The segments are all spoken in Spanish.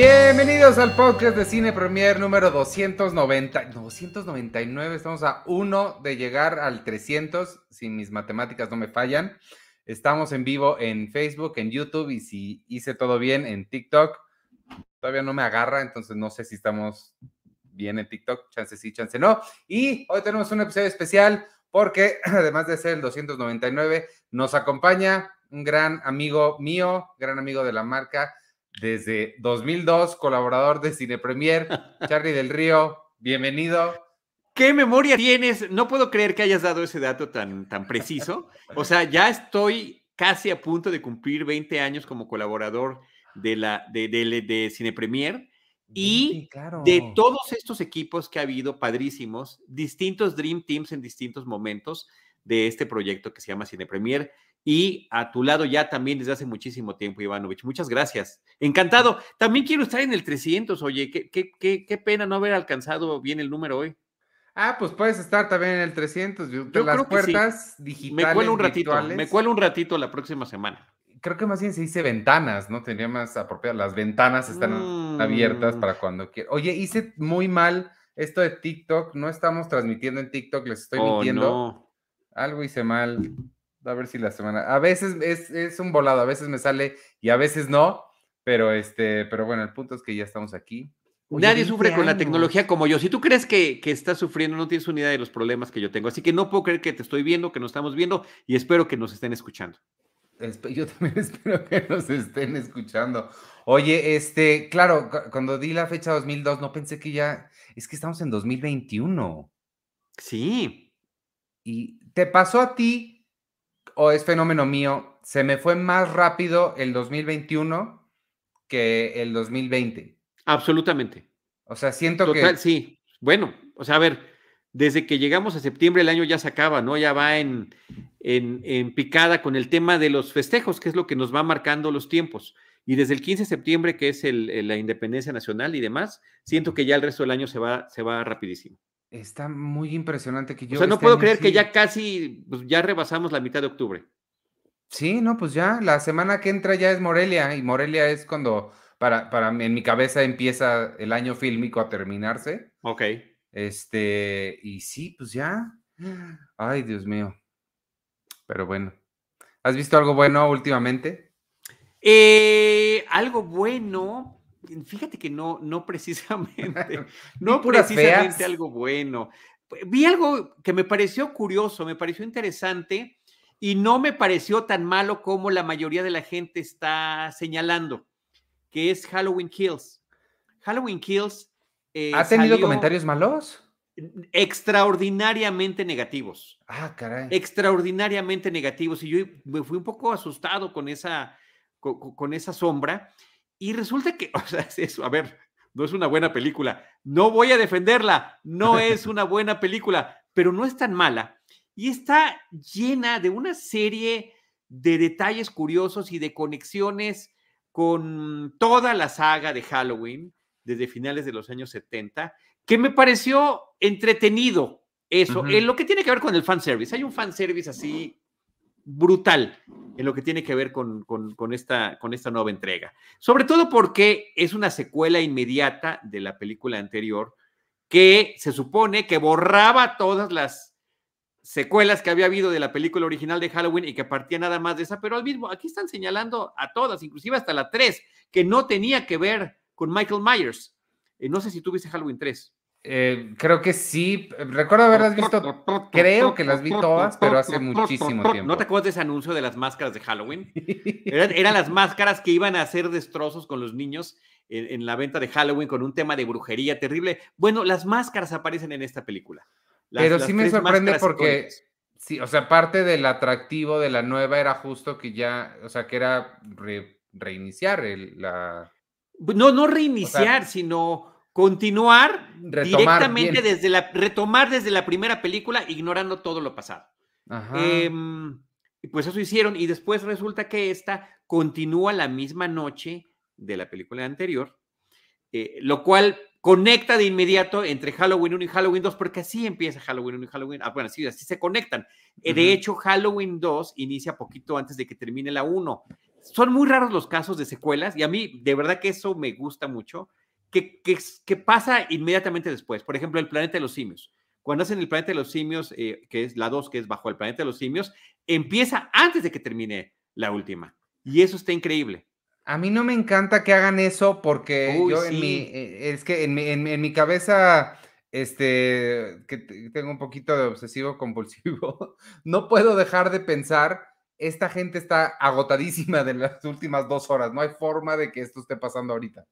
Bienvenidos al podcast de Cine Premier número 290, 299, estamos a uno de llegar al 300, si mis matemáticas no me fallan. Estamos en vivo en Facebook, en YouTube y si hice todo bien en TikTok. Todavía no me agarra, entonces no sé si estamos bien en TikTok, chance sí, chance no. Y hoy tenemos un episodio especial porque además de ser el 299, nos acompaña un gran amigo mío, gran amigo de la marca, desde 2002, colaborador de Cine Premier, Charlie del Río, bienvenido. ¿Qué memoria tienes? No puedo creer que hayas dado ese dato tan, tan preciso. O sea, ya estoy casi a punto de cumplir 20 años como colaborador de, la, de, de, de Cine Premier. Y claro. de todos estos equipos que ha habido, padrísimos, distintos Dream Teams en distintos momentos de este proyecto que se llama Cine Premier. Y a tu lado ya también desde hace muchísimo tiempo, Ivanovich. Muchas gracias. Encantado. También quiero estar en el 300, oye, qué, qué, qué, qué pena no haber alcanzado bien el número hoy. Ah, pues puedes estar también en el 300. Yo, Yo las creo puertas sí. digitales. Me cuelo un ratito, virtuales. me cuelo un ratito la próxima semana. Creo que más bien se dice ventanas, ¿no? Tendría más apropiado. Las ventanas están mm. abiertas para cuando quieras. Oye, hice muy mal esto de TikTok. No estamos transmitiendo en TikTok, les estoy oh, mintiendo. No. Algo hice mal. A ver si la semana. A veces es, es, un volado, a veces me sale y a veces no. Pero este, pero bueno, el punto es que ya estamos aquí. Oye, Nadie sufre años. con la tecnología como yo. Si tú crees que, que, estás sufriendo, no tienes una idea de los problemas que yo tengo. Así que no puedo creer que te estoy viendo, que nos estamos viendo y espero que nos estén escuchando. Yo también espero que nos estén escuchando. Oye, este, claro, cuando di la fecha 2002, no pensé que ya, es que estamos en 2021. Sí. ¿Y te pasó a ti o es fenómeno mío? Se me fue más rápido el 2021 que el 2020. Absolutamente. O sea, siento Total, que. Sí. Bueno, o sea, a ver, desde que llegamos a septiembre el año ya se acaba, ¿no? Ya va en, en, en, picada con el tema de los festejos, que es lo que nos va marcando los tiempos. Y desde el 15 de septiembre, que es el, el, la independencia nacional y demás, siento que ya el resto del año se va, se va rapidísimo. Está muy impresionante que yo... O sea, no este puedo creer sí. que ya casi, pues ya rebasamos la mitad de octubre. Sí, no, pues ya, la semana que entra ya es Morelia, y Morelia es cuando para, para en mi cabeza empieza el año fílmico a terminarse. Ok. Este, y sí, pues ya. Ay, Dios mío. Pero bueno. ¿Has visto algo bueno últimamente? Eh, algo bueno. Fíjate que no, no precisamente. no precisamente feas. algo bueno. Vi algo que me pareció curioso, me pareció interesante y no me pareció tan malo como la mayoría de la gente está señalando que es Halloween Kills. Halloween Kills. Eh, ¿Ha tenido comentarios malos? Extraordinariamente negativos. Ah, caray. Extraordinariamente negativos. Y yo me fui un poco asustado con esa, con, con esa sombra. Y resulta que, o sea, es eso, a ver, no es una buena película. No voy a defenderla. No es una buena película, pero no es tan mala. Y está llena de una serie de detalles curiosos y de conexiones con toda la saga de Halloween desde finales de los años 70, que me pareció entretenido eso, uh -huh. lo que tiene que ver con el fanservice. Hay un fanservice así brutal en lo que tiene que ver con, con, esta, con esta nueva entrega. Sobre todo porque es una secuela inmediata de la película anterior que se supone que borraba todas las secuelas que había habido de la película original de Halloween y que partía nada más de esa, pero al mismo, aquí están señalando a todas, inclusive hasta la 3, que no tenía que ver con Michael Myers. Eh, no sé si tú viste Halloween 3. Eh, creo que sí, recuerdo haberlas visto, creo que las vi todas, pero hace muchísimo tiempo. ¿No te acuerdas de ese anuncio de las máscaras de Halloween? eran, eran, las máscaras que iban a hacer destrozos con los niños en, en la venta de Halloween con un tema de brujería terrible. Bueno, las máscaras aparecen en esta película. Las, Pero sí me sorprende porque, sí, o sea, parte del atractivo de la nueva era justo que ya, o sea, que era re, reiniciar el, la... No, no reiniciar, o sea, sino continuar directamente bien. desde la, retomar desde la primera película, ignorando todo lo pasado. Eh, pues eso hicieron y después resulta que esta continúa la misma noche de la película anterior, eh, lo cual conecta de inmediato entre Halloween 1 y Halloween 2, porque así empieza Halloween 1 y Halloween, ah, bueno, así, así se conectan. Uh -huh. De hecho, Halloween 2 inicia poquito antes de que termine la 1. son muy raros los casos de secuelas y a mí de verdad que eso me gusta mucho, que, que, pasa inmediatamente después. Por ejemplo, el planeta de los simios. Cuando hacen el planeta de los simios, eh, que es la 2, que es bajo el planeta de los simios, empieza antes de que termine la última. Y eso está increíble. A mí no me encanta que hagan eso porque yo en mi, eh, es que en mi, en, mi cabeza, este, que tengo un poquito de obsesivo compulsivo, no puedo dejar de pensar, esta gente está agotadísima de las últimas dos horas, no hay forma de que esto esté pasando ahorita.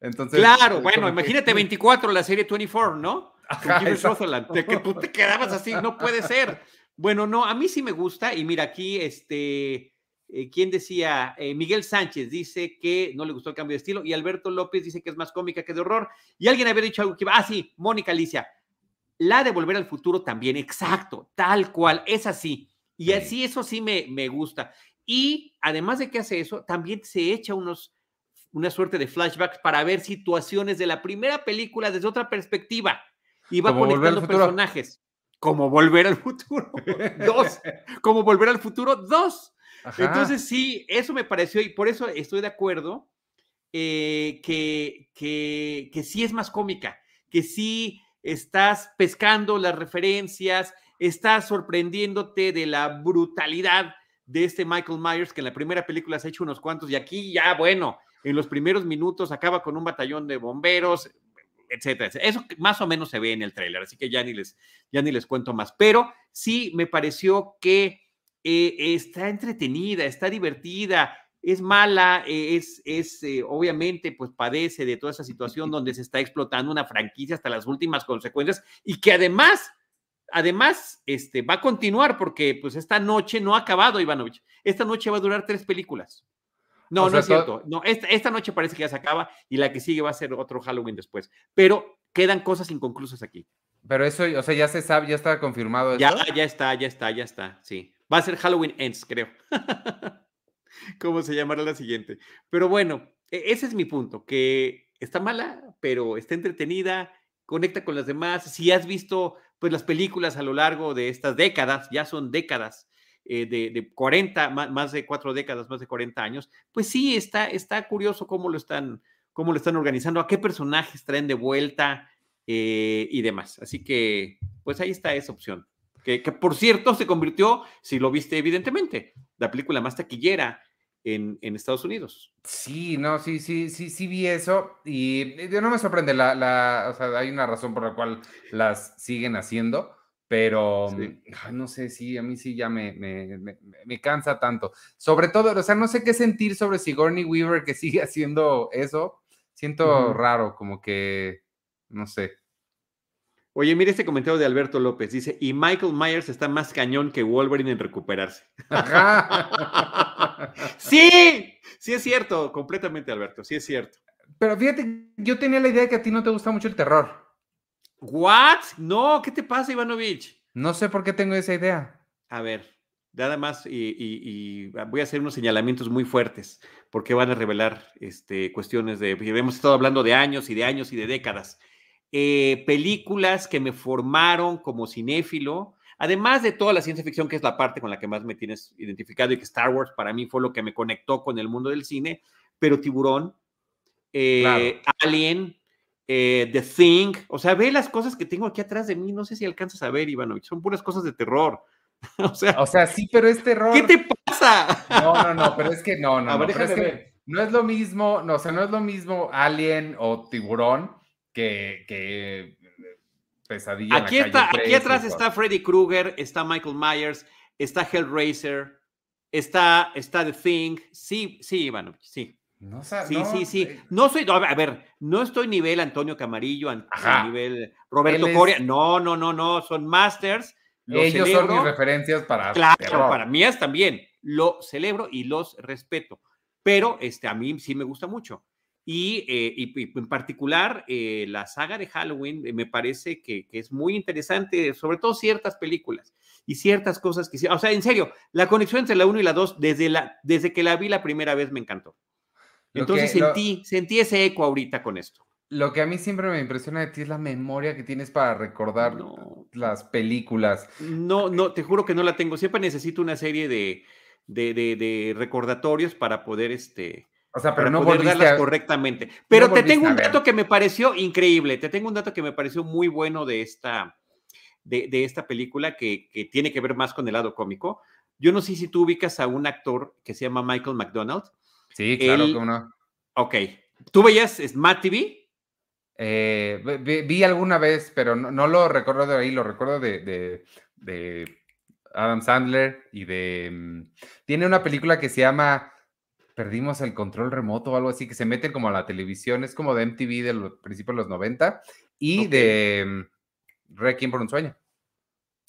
Entonces, claro, bueno, imagínate 24, la serie 24, ¿no? Ajá, de que tú te quedabas así, no puede ser. Bueno, no, a mí sí me gusta y mira aquí, este, eh, ¿quién decía? Eh, Miguel Sánchez dice que no le gustó el cambio de estilo y Alberto López dice que es más cómica que de horror. Y alguien había dicho algo que iba, ah, sí, Mónica Alicia. La de Volver al Futuro también, exacto, tal cual, es así. Y así eso sí me, me gusta. Y además de que hace eso, también se echa unos, una suerte de flashbacks para ver situaciones de la primera película desde otra perspectiva. Y va conectando personajes. Como Volver al Futuro. dos. Como Volver al Futuro. Dos. Entonces, sí, eso me pareció, y por eso estoy de acuerdo eh, que, que, que sí es más cómica, que sí estás pescando las referencias, estás sorprendiéndote de la brutalidad de este Michael Myers, que en la primera película se ha hecho unos cuantos, y aquí ya, bueno, en los primeros minutos acaba con un batallón de bomberos, etcétera. Eso más o menos se ve en el tráiler, así que ya ni les, ya ni les cuento más. Pero sí me pareció que eh, está entretenida, está divertida, es mala, eh, es, es eh, obviamente, pues padece de toda esa situación donde se está explotando una franquicia hasta las últimas consecuencias y que además, además, este, va a continuar porque pues esta noche no ha acabado, Ivanovich. Esta noche va a durar tres películas. No, no es cierto. No, esta, esta noche parece que ya se acaba y la que sigue va a ser otro Halloween después. Pero quedan cosas inconclusas aquí. Pero eso, o sea, ya se sabe, ya está confirmado. Ya, ya está, ya está, ya está, sí. Va a ser Halloween Ends, creo. ¿Cómo se llamará la siguiente? Pero bueno, e, ese es mi punto, que está mala, pero está entretenida, conecta con las demás. Si has visto pues las películas a lo largo de estas décadas, ya son décadas, eh, de, 40, más, de cuatro décadas, más de 40 años, pues sí, está, está curioso cómo lo están, cómo lo están organizando, a qué personajes traen de vuelta eh, y demás. Así que, pues ahí está esa opción que, por cierto se convirtió, si lo viste evidentemente, la película más taquillera en, en, Estados Unidos. Sí, no, sí, sí, sí, sí vi eso y no me sorprende, la, la, hay una razón por la cual las siguen haciendo, pero no sé, sí, a mí sí ya me, me, me, cansa tanto. Sobre todo, o sea, no sé qué sentir sobre Sigourney Weaver que sigue haciendo eso, siento raro, como que, no sé. Oye, mire este comentario de Alberto López. Dice, y Michael Myers está más cañón que Wolverine en recuperarse. sí, sí es cierto, completamente Alberto, sí es cierto. Pero fíjate, yo tenía la idea de que a ti no te gusta mucho el terror. ¿What? No, ¿qué te pasa, Ivanovich? No sé por qué tengo esa idea. A ver, nada más y, voy a hacer unos señalamientos muy fuertes porque van a revelar este, cuestiones de, hemos estado hablando de años y de años y de décadas. Eh, películas que me formaron como cinéfilo, además de toda la ciencia ficción, que es la parte con la que más me tienes identificado y que Star Wars para mí fue lo que me conectó con el mundo del cine, pero Tiburón, eh, Alien, eh, The Thing, o sea, ve las cosas que tengo aquí atrás de mí, no sé si alcanzas a ver, Ivanovich, son puras cosas de terror. o, sea, o sea, sí, pero es terror. ¿Qué te pasa? no, no, no, pero es que no, no, no, es que no es lo mismo, no, o sea, no es lo mismo Alien o Tiburón que, pesadilla. Aquí, está, aquí atrás está Freddy Krueger, está Michael Myers, está Hellraiser, está, está The Thing. Sí, sí, Iván, sí. No, sí, sí, sí. Eh, no soy, a ver, no estoy nivel Antonio Camarillo, a nivel Roberto Coria. No, no, no, no, son masters. Ellos son mis referencias para. Claro, para mías también. Lo celebro y los respeto. Pero este, a mí sí me gusta mucho. Eh, y, en particular, eh, la saga de Halloween eh, me parece que, es muy interesante, sobre todo ciertas películas y ciertas cosas que... O sea, en serio, la conexión entre la 1 y la 2, desde, la, desde que la vi la primera vez, me encantó. Entonces sentí, sentí ese eco ahorita con esto. Lo que a mí siempre me impresiona de ti es la memoria que tienes para recordar las películas. No, no, te juro que no la tengo. Siempre necesito una serie de, de, recordatorios para poder este. O sea, pero no poder correctamente. Pero te tengo un dato que me pareció increíble. Te tengo un dato que me pareció muy bueno de esta, de, esta película que, que, tiene que ver más con el lado cómico. Yo no sé si tú ubicas a un actor que se llama Michael McDonald. Sí, claro, cómo no. Ok. ¿Tú veías Smart TV? Eh, vi, alguna vez, pero no, lo recuerdo de ahí, lo recuerdo de, de, Adam Sandler y de... Mm, tiene una película que se llama Perdimos el control remoto o algo así, que se mete como a la televisión, es como de MTV de los principios de los 90 y de mm, Requiem por un sueño.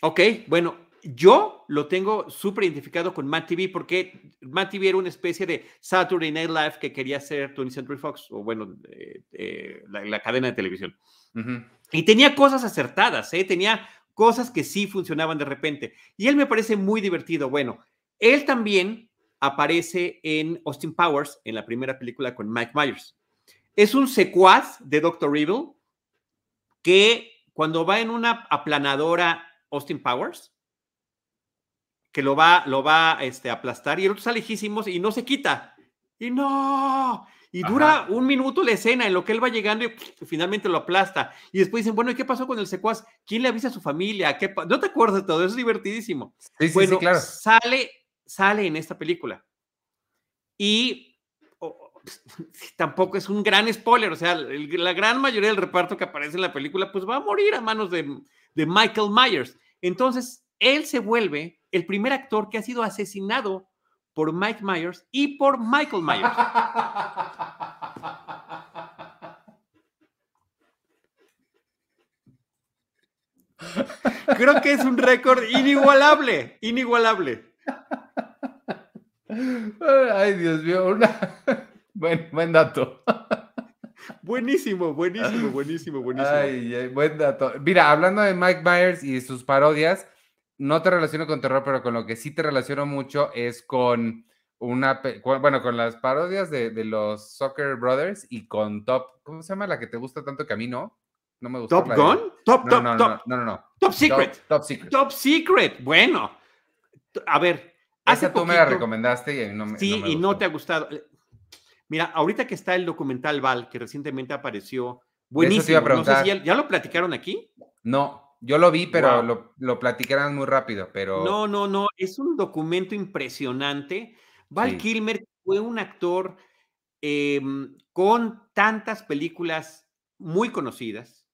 Ok, bueno, yo lo tengo súper identificado con Matt TV porque Matt TV era una especie de Saturday Night Live que quería hacer 20th Century Fox, o bueno, eh, eh, la, cadena de televisión. Y tenía cosas acertadas, ¿eh? tenía cosas que sí funcionaban de repente. Y él me parece muy divertido. Bueno, él también aparece en Austin Powers, en la primera película con Mike Myers. Es un secuaz de Doctor Evil que cuando va en una aplanadora Austin Powers, que lo va, lo va este, a aplastar y el otro está lejísimos y no se quita. Y no, y dura un minuto la escena en lo que él va llegando y finalmente lo aplasta. Y después dicen, bueno, ¿y qué pasó con el secuaz? ¿Quién le avisa a su familia? ¿Qué ¿No te acuerdas de todo? Eso es divertidísimo. Sí, sí, bueno, claro. sale, sale en esta película. Y tampoco es un gran spoiler, o sea, la gran mayoría del reparto que aparece en la película, pues va a morir a manos de, de Michael Myers. Entonces, él se vuelve el primer actor que ha sido asesinado por Mike Myers y por Michael Myers. Creo que es un récord inigualable, inigualable. Ay, Dios mío, buen, buen dato. Buenísimo, buenísimo, buenísimo, buenísimo. Ay, buen dato. Mira, hablando de Mike Myers y sus parodias, no te relaciono con terror, pero con lo que sí te relaciono mucho es con una, bueno, con las parodias de, los Soccer Brothers y con Top, ¿cómo se llama la que te gusta tanto que a mí no? No me gusta. ¿Top Gun? Top, no, no, no, no, no, Top Secret. Top, Secret. Top Secret. Bueno, a ver. Hace tú me la recomendaste y no me Sí, y no te ha gustado. Mira, ahorita que está el documental Val, que recientemente apareció, buenísimo. No sé si ya, ya, lo platicaron aquí. No, yo lo vi, pero lo, lo platicarán muy rápido, pero... No, no, no, es un documento impresionante. Val Kilmer fue un actor em, con tantas películas muy conocidas,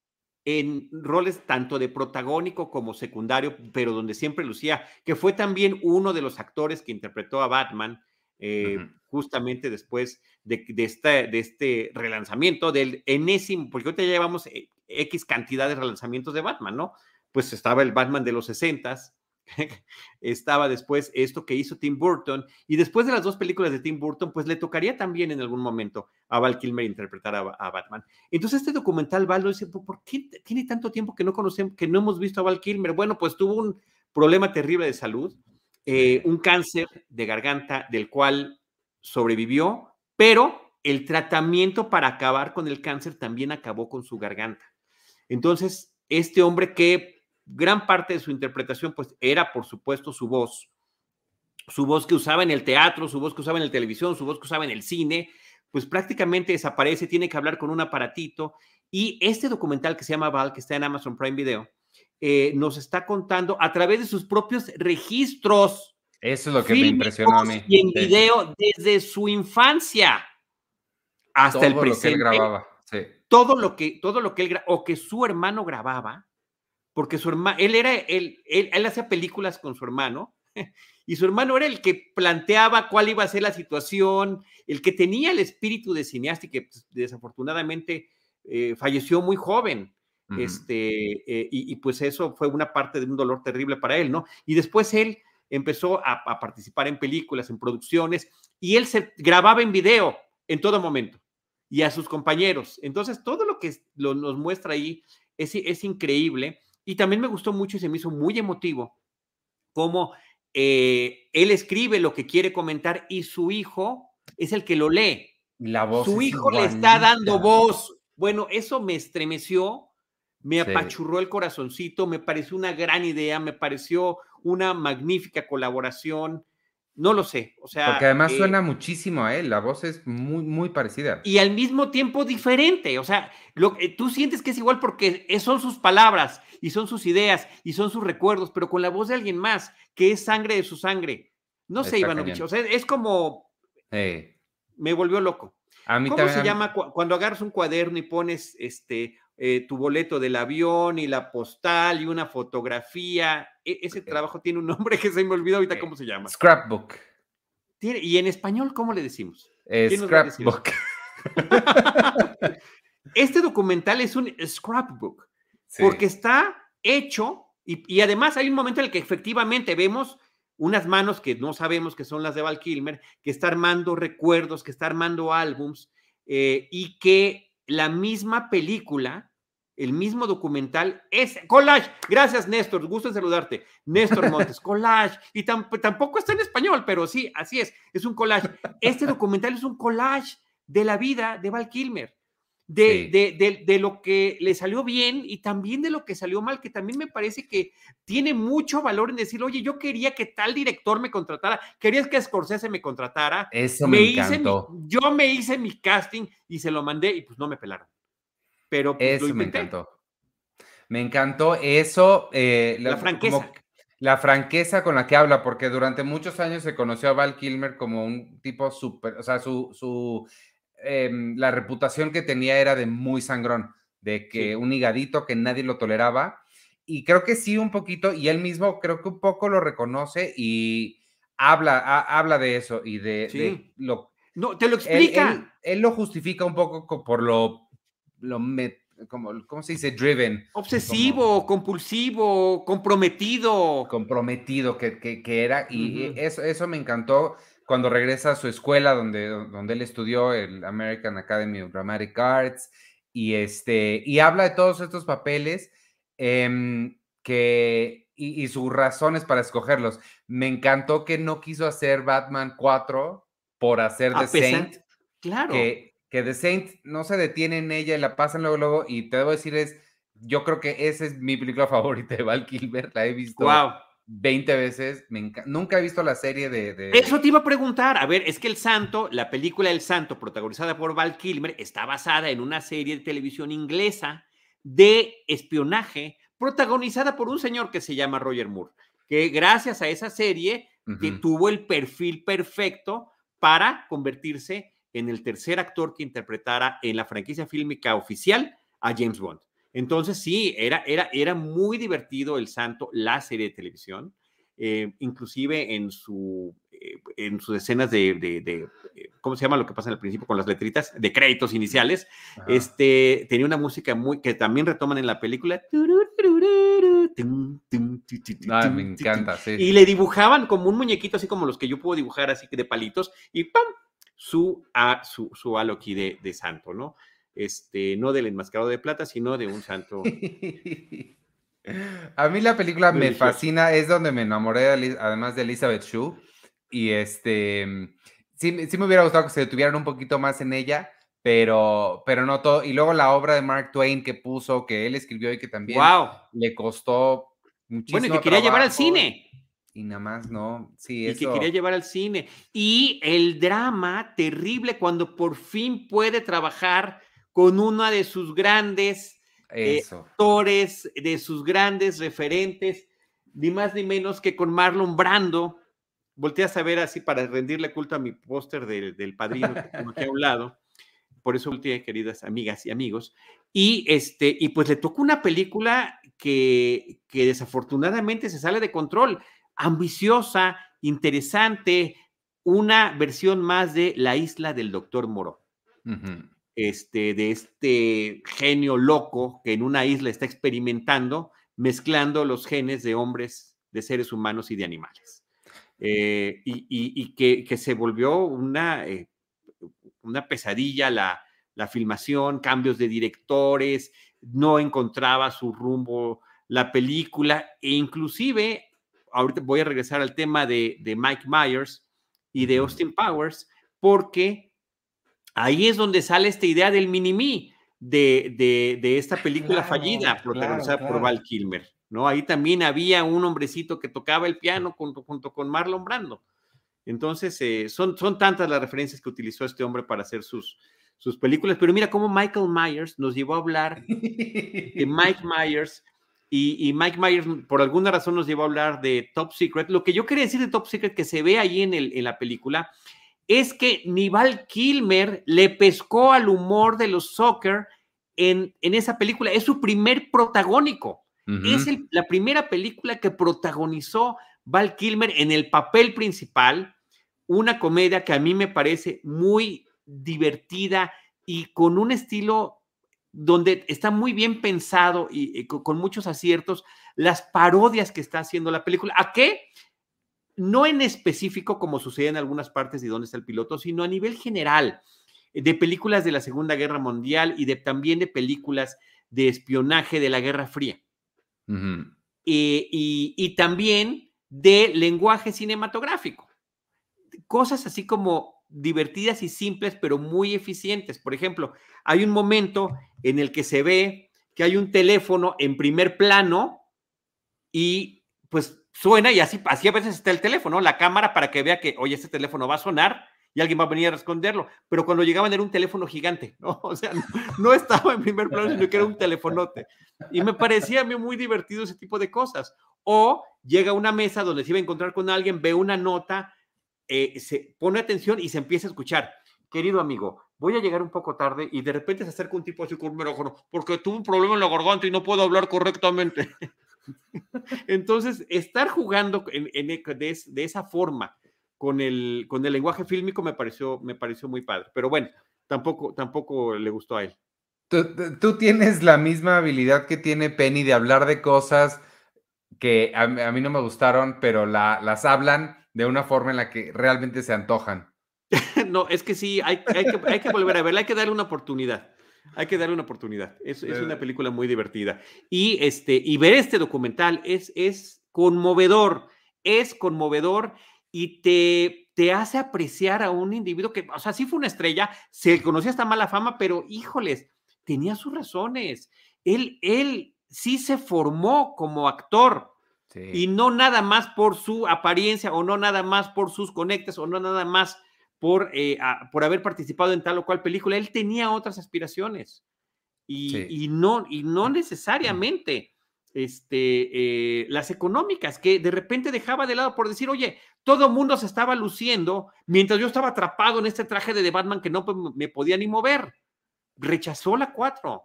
en roles tanto de protagónico como secundario, pero donde siempre lucía, que fue también uno de los actores que interpretó a Batman eh, justamente después de, de, este, de este relanzamiento del enésimo, porque ahorita ya llevamos X cantidad de relanzamientos de Batman, ¿no? Pues estaba el Batman de los 60 estaba después esto que hizo Tim Burton, y después de las dos películas de Tim Burton, pues le tocaría también en algún momento a Val Kilmer interpretar a, Batman. Entonces este documental, Val lo dice, ¿por qué tiene tanto tiempo que no conocemos, que no hemos visto a Val Kilmer? Bueno, pues tuvo un problema terrible de salud, eh, un cáncer de garganta del cual sobrevivió, pero el tratamiento para acabar con el cáncer también acabó con su garganta. Entonces, este hombre que gran parte de su interpretación, pues era, por supuesto, su voz, su voz que usaba en el teatro, su voz que usaba en la televisión, su voz que usaba en el cine, pues prácticamente desaparece, tiene que hablar con un aparatito. Y este documental que se llama Val, que está en Amazon Prime Video, eh, nos está contando a través de sus propios registros. Eso es lo que me impresionó a mí. Y en video desde su infancia hasta el presente. Lo que él grababa. Sí todo lo que, todo lo que él, o que su hermano grababa, porque su hermano, él era, él, él, hacía películas con su hermano, y su hermano era el que planteaba cuál iba a ser la situación, el que tenía el espíritu de cineasta y que pues, desafortunadamente eh, falleció muy joven. Este, eh, y, pues eso fue una parte de un dolor terrible para él, ¿no? Y después él empezó a, a participar en películas, en producciones, y él se grababa en video en todo momento y a sus compañeros. Entonces, todo lo que nos muestra ahí es, es, increíble. Y también me gustó mucho y se me hizo muy emotivo cómo eh, él escribe lo que quiere comentar y su hijo es el que lo lee. La voz su hijo le está dando voz. Bueno, eso me estremeció, me apachurró el corazoncito, me pareció una gran idea, me pareció una magnífica colaboración no lo sé. O sea, Porque además eh, suena muchísimo a él, la voz es muy, muy parecida. y al mismo tiempo diferente. O sea, lo, eh, tú sientes que es igual porque son sus palabras y son sus ideas y son sus recuerdos, pero con la voz de alguien más, que es sangre de su sangre. No sé, Ivanovich, o sea, es como, Eh, me volvió loco. a mí ¿Cómo también- se a mí- llama cu- cuando agarras un cuaderno y pones este eh, tu boleto del avión y la postal y una fotografía? E- ese trabajo tiene un nombre que se me olvidó ahorita cómo se llama. Scrapbook. Tiene- y en español, ¿cómo le decimos? eh, scrapbook. Este documental es un scrapbook Sí. porque está hecho y, y además hay un momento en el que efectivamente vemos unas manos que no sabemos que son las de Val Kilmer, que está armando recuerdos, que está armando álbums eh, y que la misma película, el mismo documental es collage. Gracias, Néstor. Gusto en saludarte. Néstor Montes, collage. Y tam- tampoco está en español, pero sí, así es. Es un collage. Este documental es un collage de la vida de Val Kilmer. De, Sí. de, de- de lo que le salió bien y también de lo que salió mal, que también me parece que tiene mucho valor en decir, oye, yo quería que tal director me contratara, querías que Scorsese me contratara, Eso me, hice mi- encantó. yo me hice mi casting y se lo mandé y pues no me pelaron. Pero pues, lo Eso me encantó. Me encantó eso. eh, La franqueza. como la franqueza con la que habla, porque durante muchos años se conoció a Val Kilmer como un tipo súper, o sea, su, su em, la reputación que tenía era de muy sangrón, de que Sí. un higadito que nadie lo toleraba. Y creo que sí, un poquito, y él mismo creo que un poco lo reconoce y habla, ha- habla de eso y de, de Sí. lo No, te lo explica. él- él lo justifica un poco co- por lo, lo met- como, ¿cómo se dice? Driven, Obsesivo, compulsivo, comprometido. comprometido que, que- que era. Y eso, eso me encantó cuando regresa a su escuela donde, donde él estudió el American Academy of Dramatic Arts y, este, y habla de todos estos papeles em, que, y, y sus razones para escogerlos. Me encantó que no quiso hacer Batman 4 por hacer The Saint. Claro. que, que The Saint no se detiene en ella y la pasan luego, luego, y te debo decir es, yo creo que esa es mi película favorita de Val Kilmer, la he visto Wow. 20 veces, me nunca he visto la serie de... de- Eso te iba a preguntar. A ver, es que El Santo, la película El Santo, protagonizada por Val Kilmer, está basada en una serie de televisión inglesa de espionaje, protagonizada por un señor que se llama Roger Moore, que gracias a esa serie que tuvo el perfil perfecto para convertirse en el tercer actor que interpretara en la franquicia fílmica oficial a James Bond. Entonces, sí, era, era, era muy divertido El Santo, la serie de televisión, eh, inclusive en, su, eh, en sus escenas de, de- de, eh, ¿cómo se llama lo que pasa al principio con las letritas? De créditos iniciales. Ajá. Este, tenía una música muy, que también retoman en la película. Ah, me encanta, sí. Y le dibujaban como un muñequito, así como los que yo puedo dibujar, así que de palitos, y ¡pam! Su, a, su, su de, de santo, ¿no? Este, no del enmascarado de plata, sino de un santo. A mí la película me fascina, es donde me enamoré, de además de Elizabeth Shue, y este, sí, me- sí me hubiera gustado que se detuvieran un poquito más en ella, pero, pero no todo. Y luego la obra de Mark Twain que puso, que él escribió y que también ¡Wow! le costó muchísimo Bueno, y que quería llevar al cine. Y nada más, no, sí, Y que quería llevar al cine. Y el drama terrible cuando por fin puede trabajar con una de sus grandes eh, actores, de sus grandes referentes, ni más ni menos que con Marlon Brando. Volteas a ver así para rendirle culto a mi póster del, del padrino que tengo aquí a un lado. Por eso volteé, queridas amigas y amigos. Y, este, y pues le tocó una película que, que desafortunadamente se sale de control, ambiciosa, interesante, una versión más de La isla del doctor Moro este, de este genio loco que en una isla está experimentando, mezclando los genes de hombres, de seres humanos y de animales. Eh, y y- y que, que se volvió una, eh, una pesadilla la, la filmación, cambios de directores, no encontraba su rumbo la película e inclusive, ahorita voy a regresar al tema de, de Mike Myers y de. Austin Powers, porque ahí es donde sale esta idea del mini-me de, de, de esta película Claro, fallida claro, protagonizada por. Val Kilmer, ¿no? Ahí también había un hombrecito que tocaba el piano junto, junto con Marlon Brando. Entonces, eh, son, son tantas las referencias que utilizó este hombre para hacer sus, sus películas, pero mira cómo Michael Myers nos llevó a hablar de Mike Myers y, Mike Myers por alguna razón nos llevó a hablar de Top Secret. Lo que yo quería decir de Top Secret que se ve ahí en, el, en la película es que Nival Kilmer le pescó al humor de los soccer en, en esa película. Es su primer protagónico. Es la primera película que protagonizó Val Kilmer en el papel principal, una comedia que a mí me parece muy divertida y con un estilo donde está muy bien pensado y, con, muchos aciertos las parodias que está haciendo la película. ¿A qué? No en específico como sucede en algunas partes de dónde está el piloto, sino a nivel general de películas de la Segunda Guerra Mundial y de, también de películas de espionaje de la Guerra Fría. y, también de lenguaje cinematográfico. Cosas así como divertidas y simples, pero muy eficientes. Por ejemplo, hay un momento en el que se ve que hay un teléfono en primer plano y pues suena y así, así a veces está el teléfono, la cámara para que vea que, oye, este teléfono va a sonar y alguien va a venir a responderlo. Pero cuando llegaban era un teléfono gigante, ¿no? O sea, no, estaba en primer plano, sino que era un telefonote. Y me parecía a mí muy divertido ese tipo de cosas. O llega a una mesa donde se iba a encontrar con alguien, ve una nota, eh, se pone atención y se empieza a escuchar. Querido amigo, voy a llegar un poco tarde y de repente se acerca un tipo así con un micrófono porque tuve un problema en la garganta y no puedo hablar correctamente. Entonces, estar jugando en, de, de, esa forma con el, con el lenguaje fílmico me pareció, me pareció muy padre. Pero bueno, tampoco, tampoco le gustó a él. Tú, tienes la misma habilidad que tiene Penny de hablar de cosas que a, mí no me gustaron, pero la, las hablan de una forma en la que realmente se antojan. no, es que sí, hay, hay, que, hay que volver a verla, hay que darle una oportunidad. Hay que darle una oportunidad. Es, es, una película muy divertida. Y, este, y ver este documental es, es conmovedor, es conmovedor y te, te hace apreciar a un individuo que, o sea, sí fue una estrella, se conocía esta mala fama, pero híjoles, tenía sus razones. Él, él sí se formó como actor. Y no nada más por su apariencia o no nada más por sus conectes o no nada más por, eh, por haber participado en tal o cual película. Él tenía otras aspiraciones y, y no, y no necesariamente este, eh, las económicas, que de repente dejaba de lado por decir, oye, todo el mundo se estaba luciendo mientras yo estaba atrapado en este traje de, Batman que no me podía ni mover. Rechazó la 4,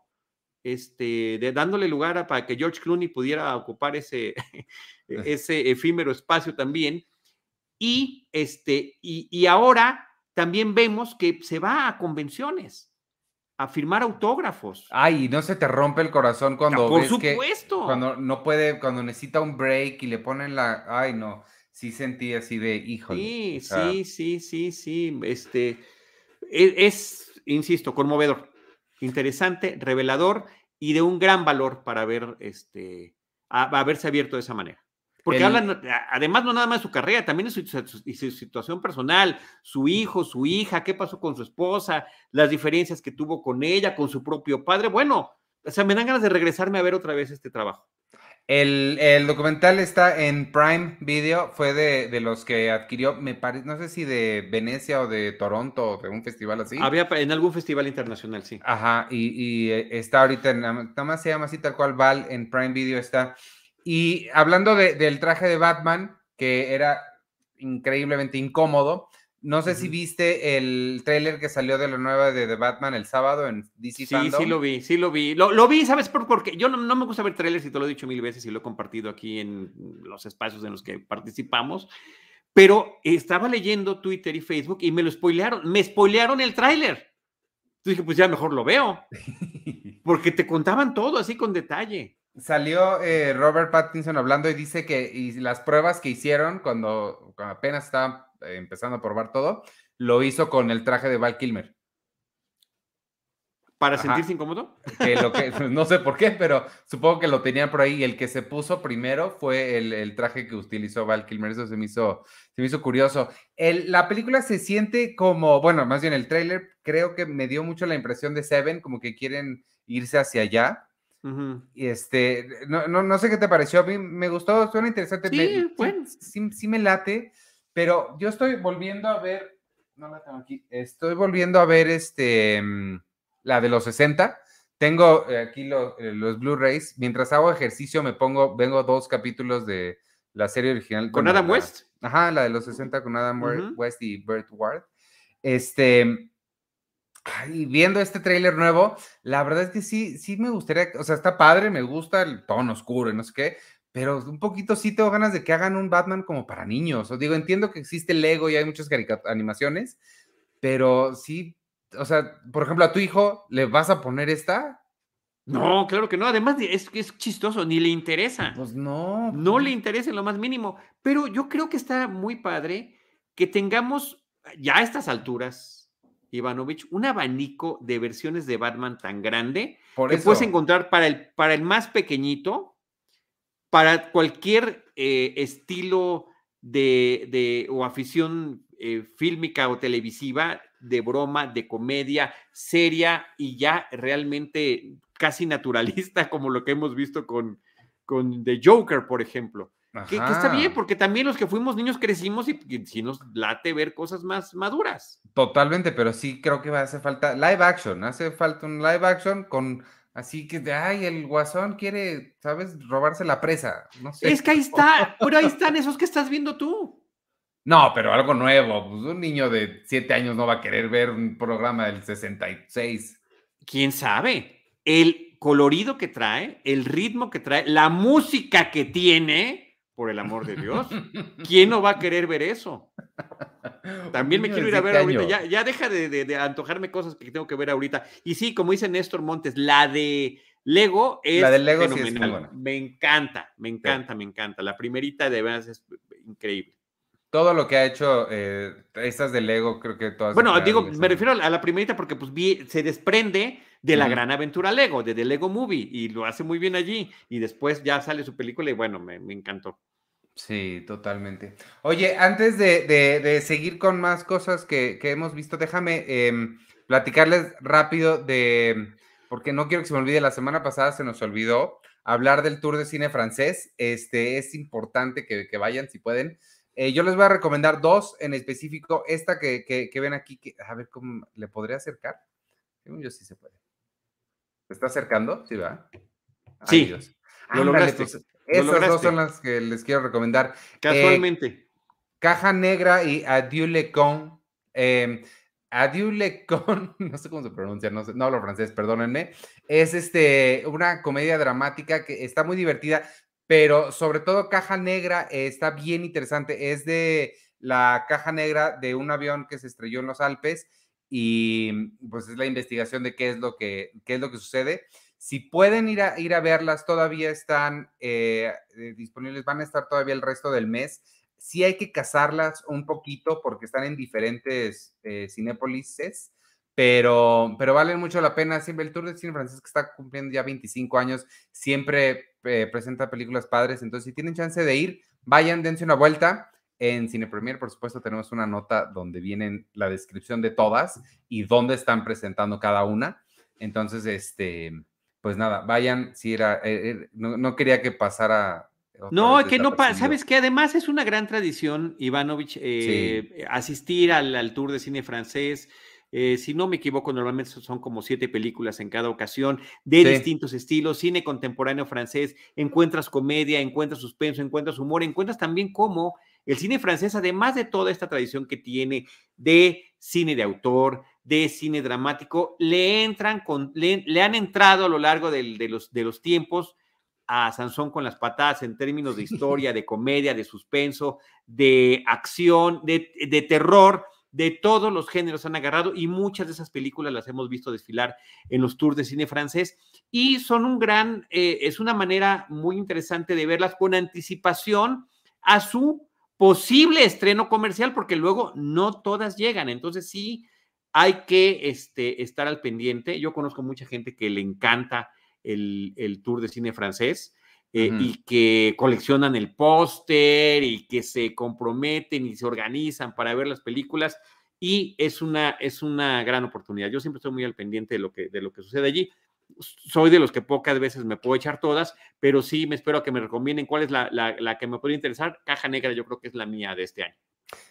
este, de, dándole lugar a, para que George Clooney pudiera ocupar ese, ese efímero espacio también. Y, este, y, y ahora también vemos que se va a convenciones a firmar autógrafos. Ay, no se te rompe el corazón cuando por supuesto. cuando no puede, cuando necesita un break y le ponen la, ay no, sí sentí así de hijo. Sí, sí, sí, sí, sí, este e, es, insisto, conmovedor, interesante, revelador y de un gran valor para ver este haberse abierto de esa manera. Porque hablan, además, no nada más de su carrera, también de su, situación personal, su hijo, su hija, qué pasó con su esposa, las diferencias que tuvo con ella, con su propio padre. Bueno, o sea, me dan ganas de regresarme a ver otra vez este trabajo. El, documental está en Prime Video, fue de, los que adquirió, me parece, no sé si de Venecia o de Toronto o de un festival así. Había en algún festival internacional, sí. Ajá, y, eh, está ahorita, en, nada más se llama así tal cual, Val, en Prime Video está. Y hablando del traje de Batman, que era increíblemente incómodo, no sé si viste el tráiler que salió de la nueva de The Batman el sábado en DC Sí, sí lo vi, sí lo vi. Lo, vi, ¿sabes por qué? Yo no, me gusta ver trailers y te lo he dicho mil veces y lo he compartido aquí en los espacios en los que participamos, pero estaba leyendo Twitter y Facebook y me lo spoilearon, me spoilearon el tráiler. Entonces dije, pues ya mejor lo veo, porque te contaban todo así con detalle. Salió eh, Robert Pattinson hablando y dice que y las pruebas que hicieron cuando, apenas estaban empezando a probar todo, lo hizo con el traje de Val Kilmer. ¿Para sentirse incómodo? Que lo que, no sé por qué, pero supongo que lo tenían por ahí. El que se puso primero fue el, traje que utilizó Val Kilmer. Eso se me hizo, se me hizo curioso. El, la película se siente como, bueno, más bien el tráiler, creo que me dio mucho la impresión de Seven, como que quieren irse hacia allá. Y este, no, no, no, sé qué te pareció, a mí me gustó, suena interesante. Sí, me, sí, me late. Pero yo estoy volviendo a ver, no la tengo aquí, estoy volviendo a ver este, mm, la de los 60. Tengo eh, aquí eh, los Blu-rays. Mientras hago ejercicio me pongo, vengo dos capítulos de la serie original. ¿Con Adam West? Ajá, la de los 60 con Adam West y Bert Ward. Este, y viendo este tráiler nuevo, la verdad es que sí, sí me gustaría, o sea, está padre, me gusta el tono oscuro y no sé qué, pero un poquito sí tengo ganas de que hagan un Batman como para niños. O digo, entiendo que existe Lego y hay muchas animaciones, pero sí, o sea, por ejemplo, a tu hijo, ¿le vas a poner esta? No, claro que no. Además, es, es chistoso, ni le interesa. Pues no. No le interesa en lo más mínimo. Pero yo creo que está muy padre que tengamos ya a estas alturas, Ivanovich, un abanico de versiones de Batman tan grande que puedes encontrar para el, para el más pequeñito, para cualquier eh, estilo de, o afición eh, fílmica o televisiva, de broma, de comedia, seria y ya realmente casi naturalista, como lo que hemos visto con, con The Joker, por ejemplo. Que, está bien, porque también los que fuimos niños crecimos y, si nos late ver cosas más maduras. Totalmente, pero sí creo que va a hacer falta live action, hace falta un live action con así que, ay, el guasón quiere, ¿sabes? Robarse la presa, no sé. Es que ahí está, pero ahí están esos que estás viendo tú. No, pero algo nuevo, pues un niño de siete años no va a querer ver un programa del 66. ¿Quién sabe? El colorido que trae, el ritmo que trae, la música que tiene, por el amor de Dios. ¿Quién no va a querer ver eso? También me quiero ir a ver ahorita. Ya, ya deja de, antojarme cosas que tengo que ver ahorita. Y sí, como dice Néstor Montes, la de Lego es la de Lego fenomenal. me encanta, me encanta, me encanta. La primerita de verdad es increíble. Todo lo que ha hecho eh, estas de Lego, creo que todas. Bueno, digo, me refiero a la primerita porque pues se desprende de la gran aventura Lego, de The Lego Movie, y lo hace muy bien allí. Y después ya sale su película y bueno, me, encantó. Sí, totalmente. Oye, antes de, seguir con más cosas que, hemos visto, déjame em, platicarles rápido de, porque no quiero que se me olvide, la semana pasada se nos olvidó hablar del Tour de Cine francés. Este es importante que, que vayan si pueden. Eh, yo les voy a recomendar dos en específico. Esta que, ven aquí, que, a ver cómo le podría acercar. Yo sí se puede. ¿Se está acercando? Sí, ¿verdad? Sí. lo lograste. Pues, esas dos son las que les quiero recomendar. Casualmente. Eh, Caja Negra y Adieu Le Con. Eh, Adieu Le Con, no sé cómo se pronuncia, no, no hablo francés, perdónenme. Es este, una comedia dramática que está muy divertida pero sobre todo Caja Negra eh, está bien interesante. Es de la caja negra de un avión que se estrelló en los Alpes y pues es la investigación de qué es lo que, qué es lo que sucede. Si pueden ir a, ir a verlas, todavía están eh, eh, disponibles, van a estar todavía el resto del mes. Sí hay que cazarlas un poquito porque están en diferentes eh, pero, pero valen mucho la pena. Siempre el Tour de Cine Francés, que está cumpliendo ya 25 años, siempre eh, presenta películas padres, entonces si tienen chance de ir, vayan, dense una vuelta. En Cine Premier, por supuesto, tenemos una nota donde vienen la descripción de todas y dónde están presentando cada una. Entonces, este, pues nada, vayan, si era, eh, eh, no, quería que pasara no, que no pasa. Sabes que además es una gran tradición, Ivanovich, asistir al, al, Tour de Cine Francés. Eh, si no me equivoco, normalmente son como siete películas en cada ocasión, de distintos estilos, cine contemporáneo francés, encuentras comedia, encuentras suspenso, encuentras humor, encuentras también cómo el cine francés, además de toda esta tradición que tiene de cine de autor, de cine dramático, le entran con, le, han entrado a lo largo de, los, de los tiempos a Sansón con las patadas en términos de historia, de comedia, de suspenso, de acción, de, de terror de todos los géneros han agarrado y muchas de esas películas las hemos visto desfilar en los tours de cine francés y son un gran, eh, es una manera muy interesante de verlas con anticipación a su posible estreno comercial porque luego no todas llegan, entonces sí hay que este, estar al pendiente. Yo conozco mucha gente que le encanta el, el tour de cine francés. Eh, y que coleccionan el póster y que se comprometen y se organizan para ver las películas y es una, es una gran oportunidad. Yo siempre estoy muy al pendiente de lo que, de lo que sucede allí. Soy de los que pocas veces me puedo echar todas, pero sí me espero a que me recomienden cuál es la, la, la que me puede interesar. Caja Negra yo creo que es la mía de este año.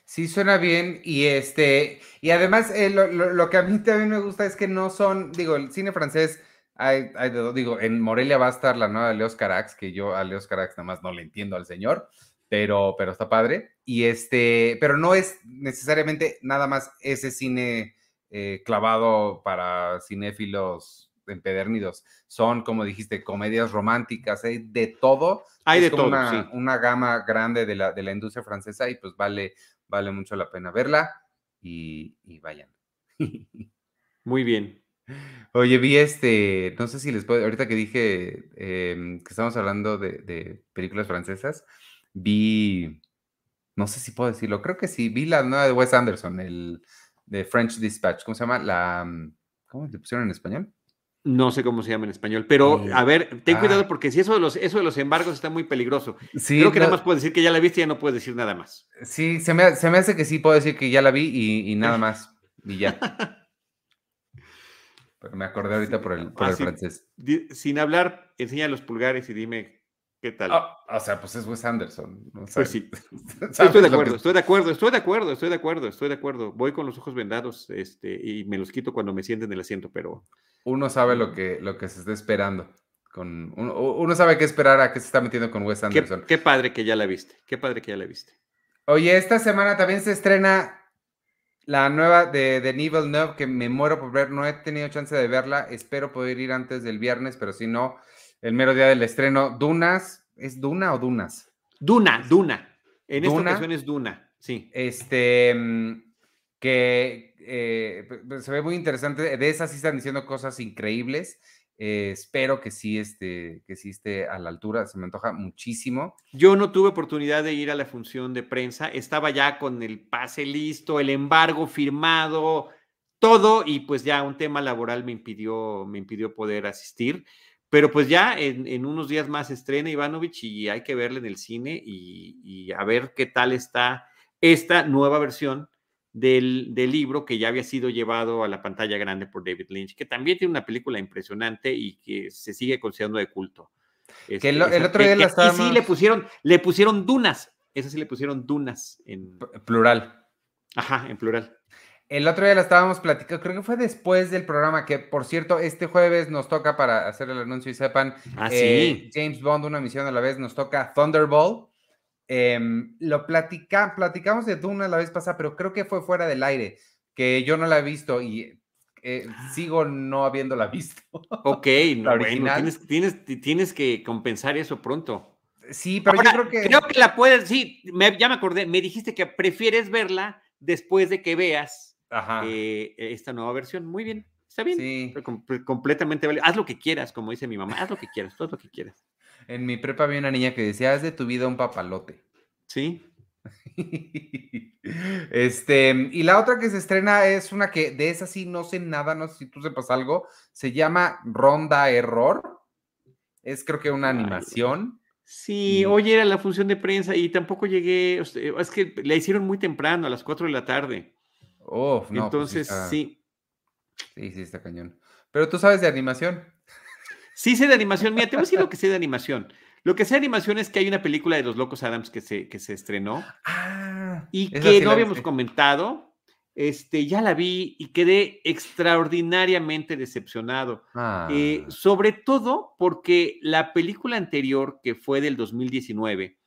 Sí, suena bien. Y este, y además, eh, lo, que a mí también me gusta es que no son, digo, el cine francés, hay, digo, en Morelia va a estar la nueva de Leos Carax, que yo a Leos Carax nada más no le entiendo al señor, pero, pero está padre. Y este, pero no es necesariamente nada más ese cine eh, clavado para cinéfilos empedernidos. Son, como dijiste, comedias románticas, hay de todo. Hay de todo. Una, una gama grande de la, de la industria francesa y pues vale, vale mucho la pena verla y, vayan. Muy bien. Oye, vi este, no sé si les puedo, ahorita que dije em, que estamos hablando de, películas francesas, vi, no sé si puedo decirlo, creo que sí, vi la nueva de Wes Anderson, el de French Dispatch, ¿cómo se llama? La, ¿cómo le pusieron en español? No sé cómo se llama en español, pero eh, a ver, ten cuidado ah. porque si eso de los, eso de los embargos está muy peligroso. Creo que nada más puedes decir que ya la viste y ya no puedes decir nada más. Sí, se me, hace que sí puedo decir que ya la vi y, nada más. Y ya. pero me acordé ahorita por el, por el francés. Sin hablar, enseña los pulgares y dime ¿Qué tal? Ah, o sea, pues es Wes Anderson. pues sí. Estoy de acuerdo, estoy de acuerdo, estoy de acuerdo, estoy de acuerdo, estoy de acuerdo. Voy con los ojos vendados este, y me los quito cuando me sienten en el asiento, pero. Uno sabe lo que, lo que se está esperando. Con, uno, sabe qué esperar a qué se está metiendo con Wes Anderson. Qué, padre que ya la viste. Qué padre que ya la viste. Oye, esta semana también se estrena la nueva de, de Neville Nove, que me muero por ver. No he tenido chance de verla. Espero poder ir antes del viernes, pero si no el mero día del estreno. Dunas, ¿es Duna o Dunas? Duna, Duna. En esta ocasión es Duna, sí. Este, mm, que eh, se ve muy interesante. De esas sí están diciendo cosas increíbles. Eh, espero que sí, esté, que sí esté a la altura. Se me antoja muchísimo. Yo no tuve oportunidad de ir a la función de prensa. Estaba ya con el pase listo, el embargo firmado, todo, y pues ya un tema laboral me impidió, me impidió poder asistir. Pero pues ya en, unos días más estrena Ivanovich y hay que verle en el cine y, a ver qué tal está esta nueva versión del, libro que ya había sido llevado a la pantalla grande por David Lynch, que también tiene una película impresionante y que se sigue considerando de culto. que el, este, otro día la Y sí le pusieron, le pusieron dunas, esa sí le pusieron dunas en plural. Ajá, en plural. El otro día la estábamos platicando, creo que fue después del programa, que por cierto, este jueves nos toca para hacer el anuncio y sepan, ah, eh, James Bond, una misión a la vez, nos toca Thunderbolt. Em, lo platica, platicamos de Duna la vez pasada, pero creo que fue fuera del aire, que yo no la he visto y eh, sigo no habiéndola visto. Ok, tienes, tienes, que compensar eso pronto. Sí, pero yo creo que... Creo que la puedes, sí, ya me acordé, me dijiste que prefieres verla después de que veas eh, esta nueva versión. Muy bien, está bien. Sí. completamente vale. Haz lo que quieras, como dice mi mamá, haz lo que quieras, todo lo que quieras. En mi prepa había una niña que decía, haz de tu vida un papalote. Sí. este, y la otra que se estrena es una que de esa sí no sé nada, no sé si tú sepas algo, se llama Ronda Error. Es creo que una animación. Sí, hoy era la función de prensa y tampoco llegué, es que la hicieron muy temprano, a las 4 de la tarde. Oh, no. Pues Entonces, sí, sí. Sí, está cañón. Pero tú sabes de animación. Sí sé de animación. Mira, te voy a decir lo que sé de animación. Lo que sé de animación es que hay una película de los Locos Adams que se, que se estrenó ah, y que no habíamos comentado. Este, ya la vi y quedé extraordinariamente decepcionado. Eh, ah. sobre todo porque la película anterior, que fue del 2019,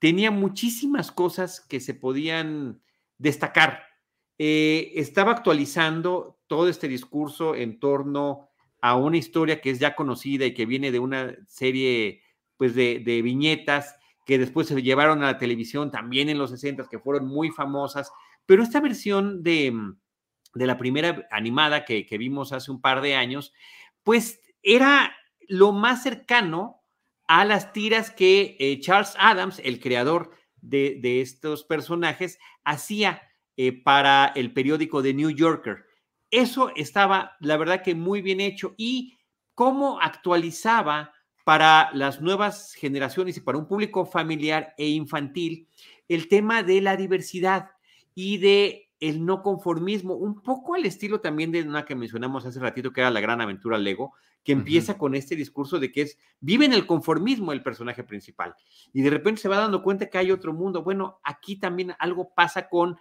tenía muchísimas cosas que se podían destacar. Eh, estaba actualizando todo este discurso en torno a una historia que es ya conocida y que viene de una serie pues de, viñetas que después se llevaron a la televisión también en los 60 que fueron muy famosas, pero esta versión de, de la primera animada que, vimos hace un par de años, pues era lo más cercano a las tiras que eh, Charles Adams, el creador de estos personajes, hacía eh, para el periódico The New Yorker. Eso estaba, la verdad que muy bien hecho y cómo actualizaba para las nuevas generaciones y para un público familiar e infantil el tema de la diversidad y de el no conformismo, un poco al estilo también de una que mencionamos hace ratito, que era la gran aventura Lego, que empieza con este discurso de que es, vive en el conformismo el personaje principal, y de repente se va dando cuenta que hay otro mundo. Bueno, aquí también algo pasa con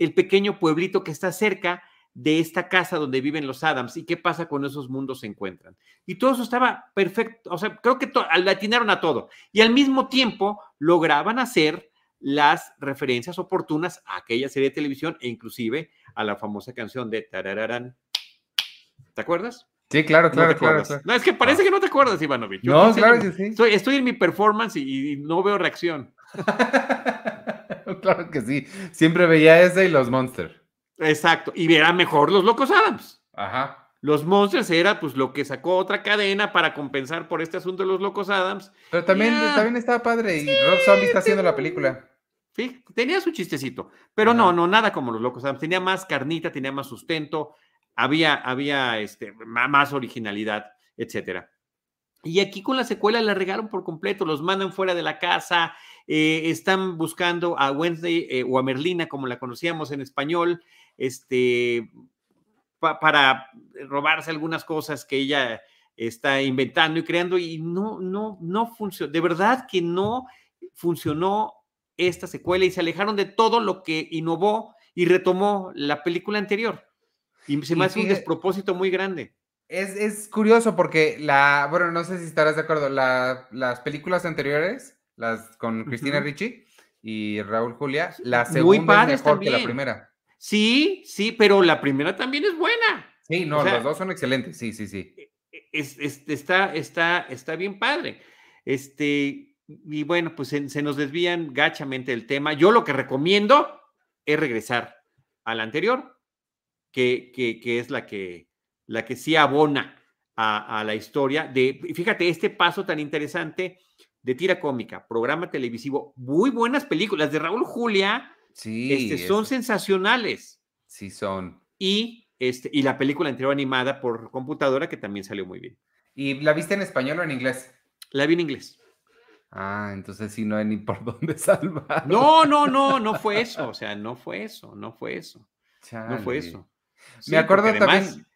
el pequeño pueblito que está cerca de esta casa donde viven los Adams y qué pasa cuando esos mundos se encuentran. Y todo eso estaba perfecto, o sea, creo que atinaron a todo. Y al mismo tiempo lograban hacer las referencias oportunas a aquella serie de televisión e inclusive a la famosa canción de Tarararán. ¿Te acuerdas? Sí, claro, claro, claro, No, es que parece ah. que no te acuerdas, Ivanovich. no, claro que sí. Estoy, en mi performance y, no veo reacción. claro que sí. Siempre veía ese y los Monsters. Exacto. Y verá mejor los Locos Adams. Ajá. Los Monsters era pues lo que sacó otra cadena para compensar por este asunto de los Locos Adams. Pero también, también estaba padre y Rob Zombie está haciendo la película. Sí, tenía su chistecito, pero no, no, nada como los locos. Tenía más carnita, tenía más sustento, había, había este, más originalidad, etcétera. Y aquí con la secuela la regaron por completo, los mandan fuera de la casa, eh, están buscando a Wednesday eh, o a Merlina, como la conocíamos en español, este, para robarse algunas cosas que ella está inventando y creando y no, no, no funcionó. De verdad que no funcionó esta secuela y se alejaron de todo lo que innovó y retomó la película anterior. Y se me hace un despropósito muy grande. Es, curioso porque la, bueno, no sé si estarás de acuerdo, las películas anteriores, las con Cristina Ricci y Raúl Julia, la segunda es mejor que la primera. Sí, sí, pero la primera también es buena. Sí, no, los dos son excelentes, sí, sí, sí. E, e, es, está, está, está bien padre. Este, y bueno, pues se, nos desvían gachamente el tema. Yo lo que recomiendo es regresar a la anterior, que, que, es la que, la que sí abona a, la historia de, fíjate, este paso tan interesante de tira cómica, programa televisivo, muy buenas películas de Raúl Julia, sí, este, son sensacionales. Sí, son. Y, este, y la película anterior animada por computadora que también salió muy bien. ¿Y la viste en español o en inglés? La vi en inglés. Ah, entonces sí no hay ni por dónde salvar. No, no, no, no fue eso. O sea, no fue eso, no fue eso. No fue eso. Me acuerdo también.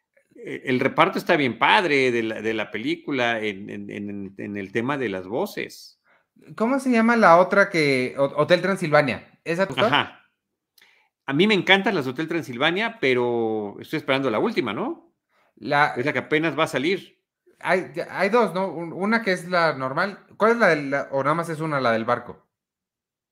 El reparto está bien padre de la, de la película en, en, el tema de las voces. ¿Cómo se llama la otra que. Hotel Transilvania? ¿Esa Ajá. A mí me encantan las Hotel Transilvania, pero estoy esperando la última, ¿no? La... Es la que apenas va a salir. Hay, hay dos, ¿no? Una que es la normal ¿Cuál es la, del, o nada más es una, la del barco?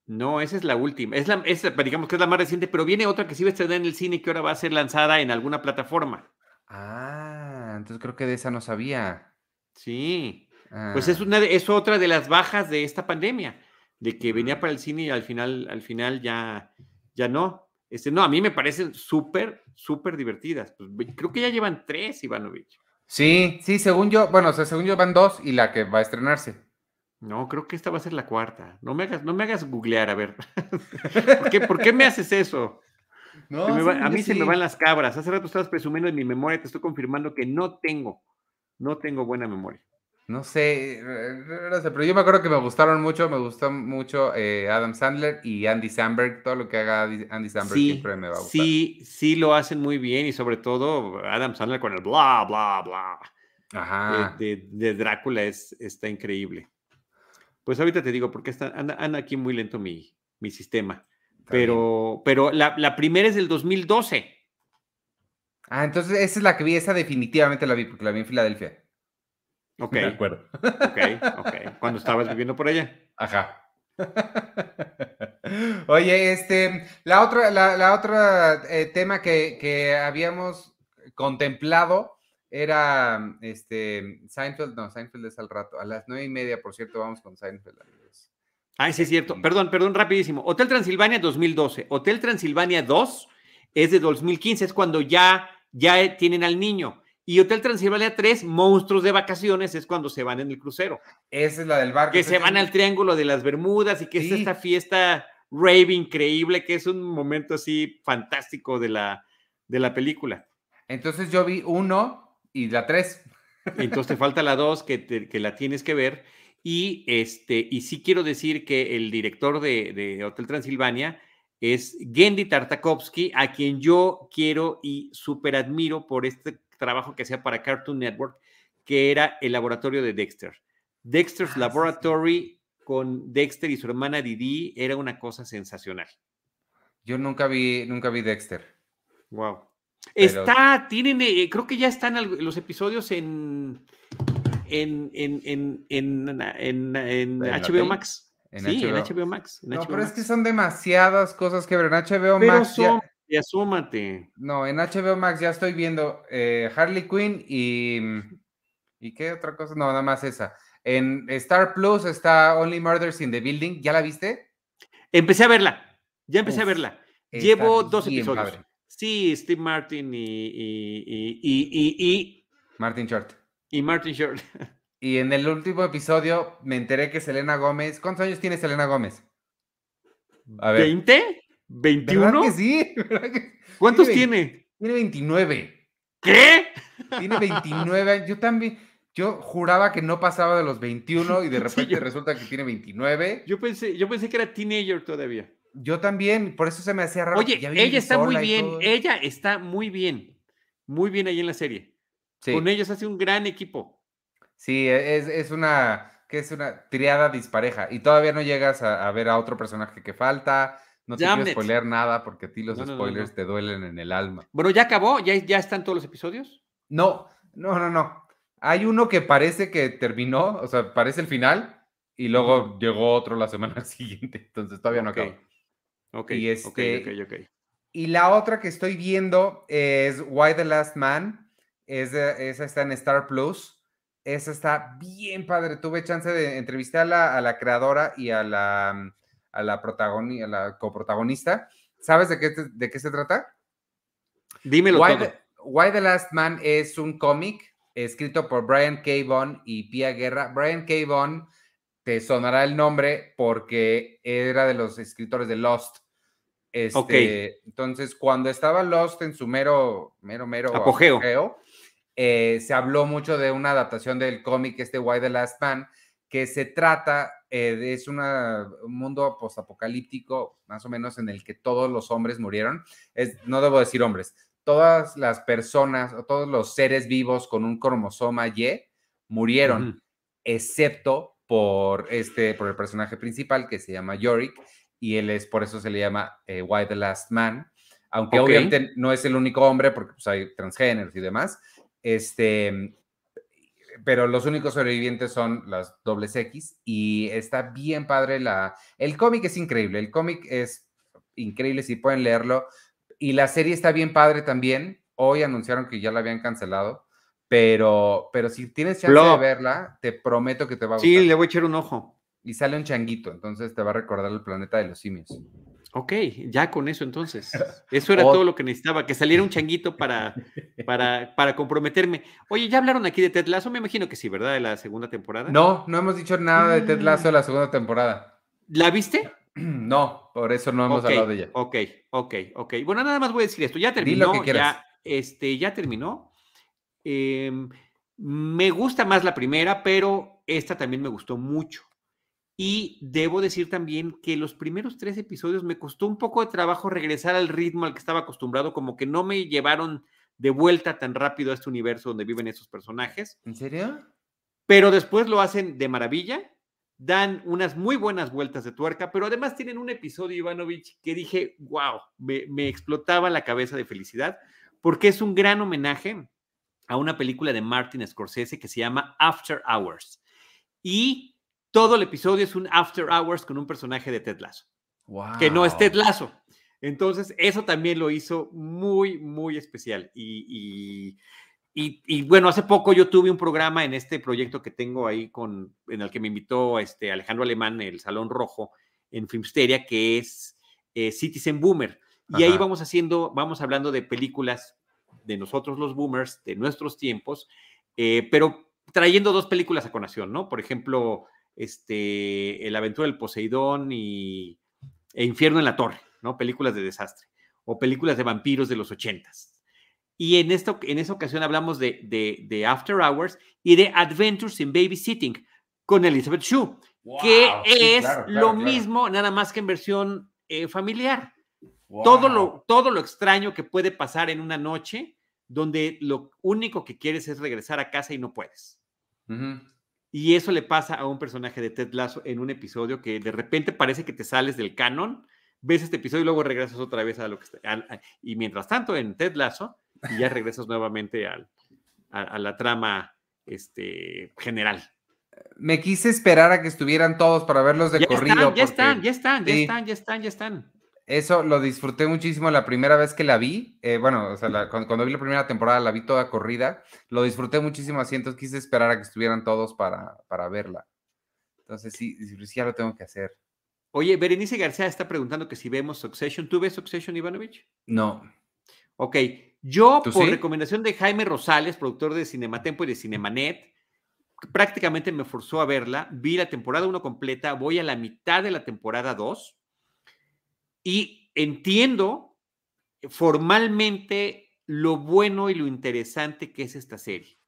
No, esa es la última. Es la, digamos que es la más reciente, pero viene otra que sí va a estar en el cine y que ahora va a ser lanzada en alguna plataforma. Ah, entonces creo que de esa no sabía. Sí. Pues es ah. una es otra de las bajas de esta pandemia, de que venía para el cine y al final, al final ya, ya no. Este, no, a mí me parecen súper, súper divertidas. Pues, creo que ya llevan tres, Ivanovich. Sí, sí, según yo, bueno, o sea, según yo van dos y la que va a estrenarse. No, creo que esta va a ser la cuarta. No me hagas, no me hagas googlear, a ver. ¿Por, qué, me haces eso? No, a mí se me van las cabras. Hace rato estabas presumiendo en mi memoria, te estoy confirmando que no tengo, no tengo buena memoria. No sé, pero yo me acuerdo que me gustaron mucho, me gustó mucho eh, Adam Sandler y Andy Samberg, todo lo que haga Andy Samberg siempre me va a gustar. Sí, sí lo hacen muy bien y sobre todo Adam Sandler con el bla, bla, bla. Ajá. De, Drácula es, está increíble. Pues ahorita te digo, porque está, anda, aquí muy lento mi, mi sistema. Pero, pero la, primera es del 2012. Ah, entonces esa es la que vi, esa definitivamente la vi, porque la vi en Filadelfia. Ok. De acuerdo. Ok, ok. Cuando estabas viviendo por allá. Ajá. Oye, este, la otra, la, otra eh, tema que, que habíamos contemplado era este Seinfeld, no, Seinfeld es al rato, a las nueve y media, por cierto, vamos con Seinfeld, amigos. Ay, sí, es cierto. Perdón, perdón, rapidísimo. Hotel Transilvania 2012. Hotel Transilvania 2 es de 2015, es cuando ya, ya tienen al niño. Y Hotel Transilvania 3, Monstruos de Vacaciones, es cuando se van en el crucero. Esa es la del barco. Que se van al Triángulo de las Bermudas y que es esta fiesta rave increíble, que es un momento así fantástico de la, de la película. Entonces yo vi uno, y la 3. Entonces te falta la 2 que, que, la tienes que ver. Y, este, y sí quiero decir que el director de, Hotel Transilvania es Gendy Tartakovsky, a quien yo quiero y súper admiro por este trabajo que hacía para Cartoon Network, que era el laboratorio de Dexter. Dexter's Ah, sí, Laboratory con Dexter y su hermana Didi era una cosa sensacional. Yo nunca vi, nunca vi Dexter. Wow. Pero- Está, tienen, eh, creo que ya están los episodios en en, en, en, en, HBO? Max. Sí, en HBO. Max. No, HBO pero es que son demasiadas cosas que ver en HBO Pero Max. ya- son- y asómate. no, en HBO Max ya estoy viendo eh, Harley Quinn y. ¿Y qué otra cosa? No, nada más esa. En Star Plus está Only Murders in the Building. ¿Ya la viste? Empecé a verla. Ya empecé a verla. Llevo dos episodios. padre. Sí, Steve Martin y, y, y, Martin Short. Y- Martin Short. Y en el último episodio me enteré que Selena Gómez. ¿Cuántos años tiene Selena Gómez? A ver. ¿20? ¿Verdad ¿21? que sí? ¿Verdad que- ¿Cuántos Tiene tiene? Tiene 29. ¿Qué? Tiene 29 años. Yo también. Yo juraba que no pasaba de los 21 y de Sí, repente yo- resulta que tiene 29. Yo pensé, yo pensé que era teenager todavía. Yo también, por eso se me hacía raro. Oye, ella está muy bien. Ella está muy bien. Muy bien ahí en la serie. Sí, Con ellos hace un gran equipo. sí, es, es una, que es una triada dispareja y todavía no llegas a, a ver a otro personaje que falta. No te quiero Damn it. spoilear nada porque a ti los No, no, no, spoilers no. te duelen en el alma. Bueno, ya acabó, ya, ya están todos los episodios. No, no, no, no. Hay uno que parece que terminó, o sea, parece el final y luego llegó otro la semana siguiente, entonces todavía no acabó. Ok, Y ok, este- ok, ok. Y la otra que estoy viendo es Why the Last Man. Es de- esa está en Star Plus. Esa está bien padre. Tuve chance de entrevistar a la, a la creadora y a la, a la, protagoni- a la coprotagonista. ¿Sabes de qué, te- de qué se trata? Dímelo Why todo. the, Why the Last Man es un cómic escrito por Brian K. Vaughan y Pia Guerra. Brian K. Vaughan te sonará el nombre porque era de los escritores de Lost. Este, Ok. Entonces, cuando estaba Lost en su mero, mero, mero Apogeo. Eh, se habló mucho de una adaptación del cómic este Why the Last Man, que se trata, eh, de- es una- un mundo postapocalíptico, más o menos, en el que todos los hombres murieron. Es, no debo decir hombres, todas las personas o todos los seres vivos con un cromosoma Y murieron, excepto por, este, por el personaje principal que se llama Yorick, y él es, por eso se le llama eh, Why the Last Man, aunque obviamente no es el único hombre, porque pues, hay transgéneros y demás, este, pero los únicos sobrevivientes son las dobles X, y está bien padre la... El cómic es increíble, el cómic es increíble, si pueden leerlo, y la serie está bien padre también, hoy anunciaron que ya la habían cancelado, pero, pero si tienes chance de verla, te prometo que te va a gustar. Sí, le voy a echar un ojo. Y sale un changuito, entonces te va a recordar el planeta de los simios. Ok, ya con eso entonces. Eso era todo lo que necesitaba, que saliera un changuito para, para, para comprometerme. Oye, ¿ya hablaron aquí de Ted Lasso? Me imagino que sí, ¿verdad? De la segunda temporada. No, no hemos dicho nada de Ted Lasso Mm. de la segunda temporada. ¿La viste? No, por eso no hemos hablado de ella. Ok, ok, ok. Bueno, nada más voy a decir esto. Ya terminó. lo que quieras. ya, este, ya terminó. Em, me gusta más la primera, pero esta también me gustó mucho. Y debo decir también que los primeros tres episodios me costó un poco de trabajo regresar al ritmo al que estaba acostumbrado, como que no me llevaron de vuelta tan rápido a este universo donde viven esos personajes, ¿En serio? pero después lo hacen de maravilla, dan unas muy buenas vueltas de tuerca, pero además tienen un episodio, Ivanovich, que dije, wow, me, me explotaba la cabeza de felicidad, porque es un gran homenaje a una película de Martin Scorsese que se llama After Hours. Y todo el episodio es un After Hours con un personaje de Ted Lasso, que no es Ted Lasso. Entonces, eso también lo hizo muy, muy especial. Y, y, y, y, bueno, hace poco yo tuve un programa en este proyecto que tengo ahí con, en el que me invitó este Alejandro Alemán, el Salón Rojo, en Filmsteria, que es eh, Citizen Boomer. Y ahí vamos haciendo, vamos hablando de películas de nosotros los boomers, de nuestros tiempos, eh, pero trayendo dos películas a conación, ¿no? Por ejemplo, este, El aventura del Poseidón y e Infierno en la Torre, ¿no? Películas de desastre o películas de vampiros de los ochentas. Y en, esto, en esa ocasión hablamos de, de, de, After Hours y de Adventures in Babysitting con Elizabeth Shue, Wow, que sí, es claro, claro, lo claro. mismo, nada más que en versión eh, familiar. Todo, lo, todo lo extraño que puede pasar en una noche donde lo único que quieres es regresar a casa y no puedes. Y eso le pasa a un personaje de Ted Lasso en un episodio que de repente parece que te sales del canon, ves este episodio y luego regresas otra vez a lo que está. y mientras tanto, en Ted Lasso, y ya regresas nuevamente al, a, la trama este, general. Me quise esperar a que estuvieran todos para verlos de corrido. ya están, ya están, ya están, ya están, ya están. Eso lo disfruté muchísimo la primera vez que la vi. Eh, bueno, o sea, cuando, vi la primera temporada la vi toda corrida. Lo disfruté muchísimo así, entonces quise esperar a que estuvieran todos para, para verla. Entonces sí, sí, ya lo tengo que hacer. Oye, Berenice García está preguntando que si vemos Succession. ¿Tú ves Succession, Ivanovich? No. Ok, yo por recomendación de Jaime Rosales, productor de Cinematempo y de Cinemanet, prácticamente me forzó a verla. Vi la temporada 1 completa, voy a la mitad de la temporada 2 y entiendo formalmente lo bueno y lo interesante que es esta serie.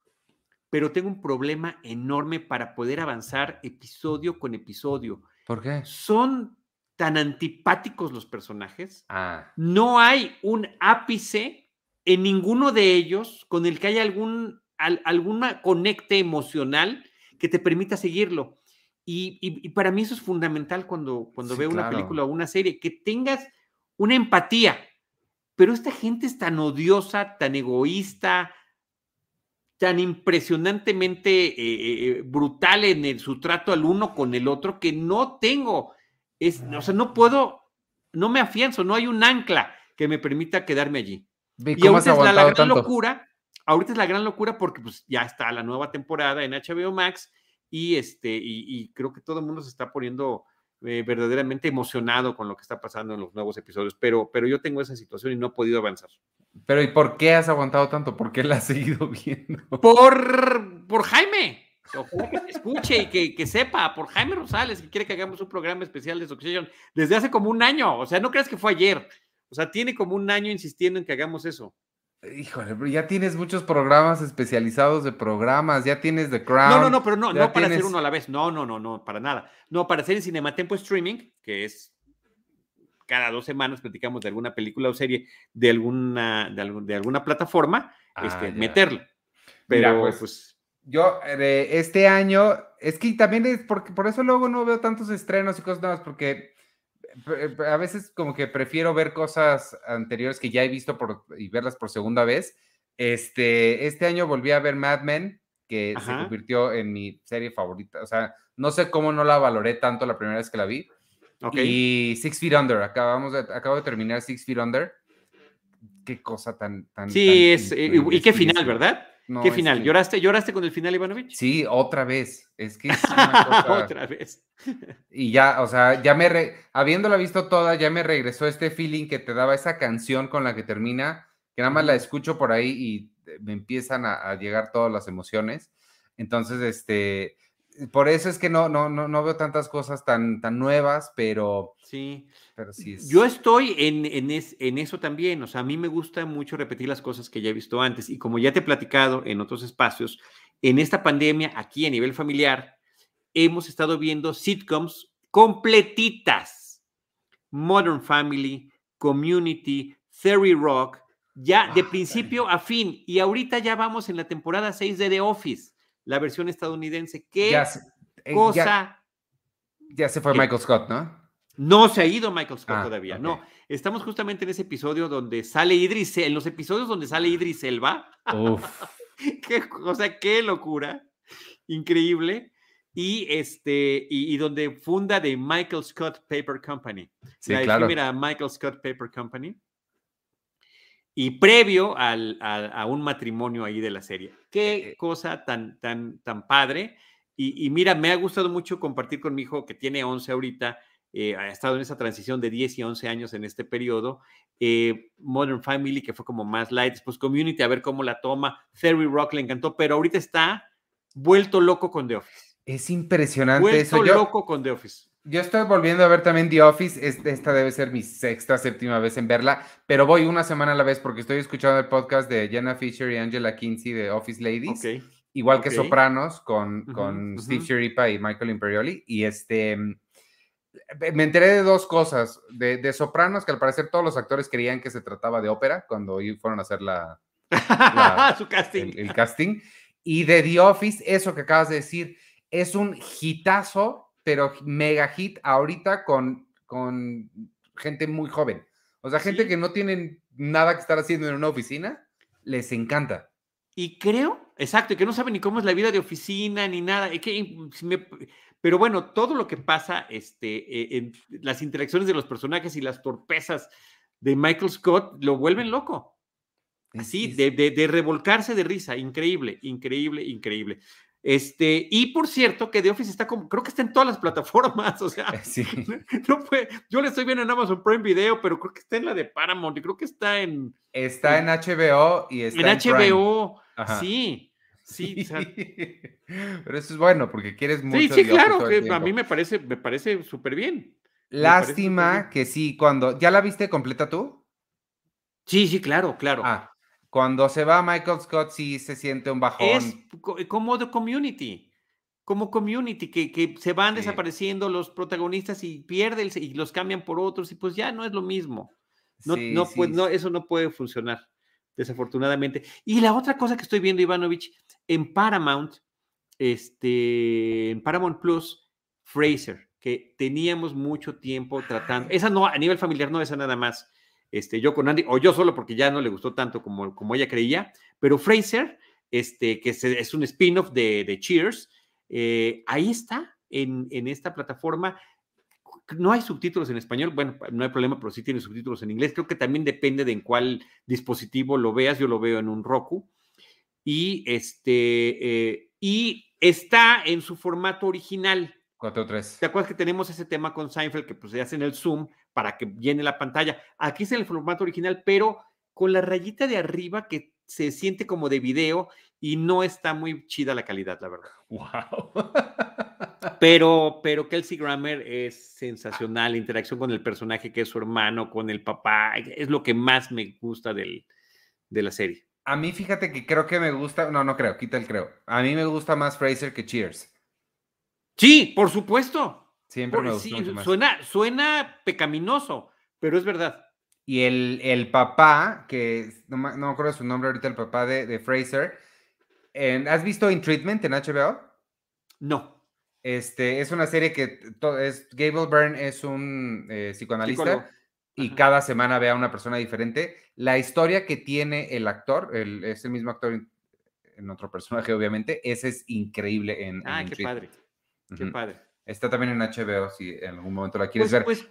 Pero tengo un problema enorme para poder avanzar episodio con episodio. ¿Por qué? Son tan antipáticos los personajes. Ah. No hay un ápice en ninguno de ellos con el que haya algún alguna conecte emocional que te permita seguirlo. Y, para mí eso es fundamental cuando, cuando veo una película o una serie, que tengas una empatía. Pero esta gente es tan odiosa, tan egoísta, tan impresionantemente eh, eh, eh, brutal en su trato al uno con el otro, que no tengo, es, o sea, no puedo, no me afianzo, no hay un ancla que me permita quedarme allí. Y ahorita es la, gran locura, ahorita es la gran locura porque pues ya está la nueva temporada en HBO Max y, este, y, creo que todo el mundo se está poniendo eh, verdaderamente emocionado con lo que está pasando en los nuevos episodios, pero, pero yo tengo esa situación y no he podido avanzar. Pero ¿y por qué has aguantado tanto? ¿Por qué la has seguido viendo? Por, por Jaime. que escuche y que, que, sepa, por Jaime Rosales, que quiere que hagamos un programa especial de Succession desde hace como un año. O sea, no creas que fue ayer. O sea, tiene como un año insistiendo en que hagamos eso. Híjole, ya tienes muchos programas especializados de programas, ya tienes The Crown. No, no, no, pero no, no para hacer uno a la vez. No, no, no, no, para nada. No, para hacer en Cinematempo Streaming, que es cada dos semanas platicamos de alguna película o serie de alguna, de, alguna plataforma, ah, este, meterla. Pero pues, pues, yo eh, este año, es que también es porque por eso luego no veo tantos estrenos y cosas nuevas, porque a veces como que prefiero ver cosas anteriores que ya he visto por, y verlas por segunda vez. Este, este año volví a ver Mad Men, que se convirtió en mi serie favorita. O sea, no sé cómo no la valoré tanto la primera vez que la vi. Y Six Feet Under, acabamos de, acabo de terminar Six Feet Under. Qué cosa tan... tan sí, es, eh, y qué final, ¿verdad? ¿Qué final? ¿Lloraste, ¿Lloraste con el final, Ivanovich? Sí, otra vez. Es que es una cosa... otra vez. y ya, o sea, ya me, re... habiéndola visto toda, ya me regresó este feeling que te daba esa canción con la que termina, que nada más la escucho por ahí y me empiezan a, a llegar todas las emociones. Entonces, este, por eso es que no, no, no, no veo tantas cosas tan, tan nuevas, pero sí. Pero sí Yo estoy en, en, en, eso también. O sea, a mí me gusta mucho repetir las cosas que ya he visto antes. Y como ya te he platicado en otros espacios, en esta pandemia, aquí a nivel familiar, hemos estado viendo sitcoms completitas. Modern Family, Community, Theory Rock, ya de ah, principio a fin. Y ahorita ya vamos en la temporada 6 de The Office la versión estadounidense. ¿Qué eh, cosa? Ya, se fue Michael Scott, ¿no? No se ha ido Michael Scott ah, todavía, no. Estamos justamente en ese episodio donde sale Idris, en los episodios donde sale Idris Elba. Uf. qué cosa, qué locura. Increíble. Y este, y, donde funda de Michael Scott Paper Company. Sí, la claro. primera Michael Scott Paper Company y previo al, a, un matrimonio ahí de la serie. Qué eh, eh. cosa tan, tan, tan padre. Y, mira, me ha gustado mucho compartir con mi hijo, que tiene 11 ahorita, eh, ha estado en esa transición de 10 y 11 años en este periodo. Modern Family, que fue como más light, después Community, a ver cómo la toma. Theory Rock le encantó, pero ahorita está vuelto loco con The Office. Es impresionante vuelto loco con The Office. Yo estoy volviendo a ver también The Office. Esta debe ser mi sexta, séptima vez en verla, pero voy una semana a la vez porque estoy escuchando el podcast de Jenna Fisher y Angela Kinsey de Office Ladies. Igual que Sopranos con, con Steve Shiripa y Michael Imperioli. Y este. Me enteré de dos cosas. De, Sopranos, que al parecer todos los actores creían que se trataba de ópera cuando fueron a hacer la, Su casting. El, casting. Y de The Office, eso que acabas de decir, es un hitazo, pero mega hit ahorita con, con gente muy joven. O sea, gente que no tienen nada que estar haciendo en una oficina, les encanta. Y creo, exacto, y que no saben ni cómo es la vida de oficina ni nada. que, pero bueno, todo lo que pasa, este, e, en las interacciones de los personajes y las torpezas de Michael Scott lo vuelven loco. Así, de, de, revolcarse de risa. Increíble, increíble, increíble. Este, y por cierto, que The Office está como, creo que está en todas las plataformas, o sea, sí. no puede, yo le estoy viendo en Amazon Prime Video, pero creo que está en la de Paramount y creo que está en... Está en, HBO y está en, HBO, sí. Sí, pero eso es bueno porque quieres mucho. Sí, sí, claro, que a mí me parece, me parece súper bien. Lástima que sí, cuando, ¿ya la viste completa tú? Sí, sí, claro, claro. Ah, cuando se va Michael Scott sí se siente un bajón. Es como The Community, como Community, que, que se van desapareciendo los protagonistas y pierden y los cambian por otros y pues ya no es lo mismo. No, no, no, eso no puede funcionar, desafortunadamente. Y la otra cosa que estoy viendo, Ivanovich, en Paramount, este, en Paramount Plus, Fraser, que teníamos mucho tiempo tratando. Esa no, a nivel familiar no, esa nada más este, yo con Andy, o yo solo porque ya no le gustó tanto como, como ella creía, pero Fraser, este, que es, un spin-off de, Cheers, eh, ahí está en, esta plataforma. No hay subtítulos en español, bueno, no hay problema, pero sí tiene subtítulos en inglés. Creo que también depende de en cuál dispositivo lo veas. Yo lo veo en un Roku. Y, este, eh, y está en su formato original. 4-3. ¿Te acuerdas que tenemos ese tema con Seinfeld que pues se hace en el Zoom para que llene la pantalla? Aquí es en el formato original, pero con la rayita de arriba que se siente como de video y no está muy chida la calidad, la verdad. Wow. Pero, pero Kelsey Grammer es sensacional, la interacción con el personaje que es su hermano, con el papá, es lo que más me gusta del, de la serie. A mí fíjate que creo que me gusta, no, no creo, quita el creo. A mí me gusta más Fraser que Cheers. Sí, por supuesto. Siempre me gusta Suena, suena pecaminoso, pero es verdad. Y el, el papá, que no, me acuerdo su nombre ahorita, el papá de, Fraser. ¿Has visto In Treatment en HBO? No. Este, es una serie que es, Gable Byrne es un eh, psicoanalista y cada semana ve a una persona diferente. La historia que tiene el actor, el, es el mismo actor en, otro personaje, obviamente, ese es increíble en. Ah, qué padre. Qué padre. Está también en HBO si en algún momento la quieres pues, ver. Pues,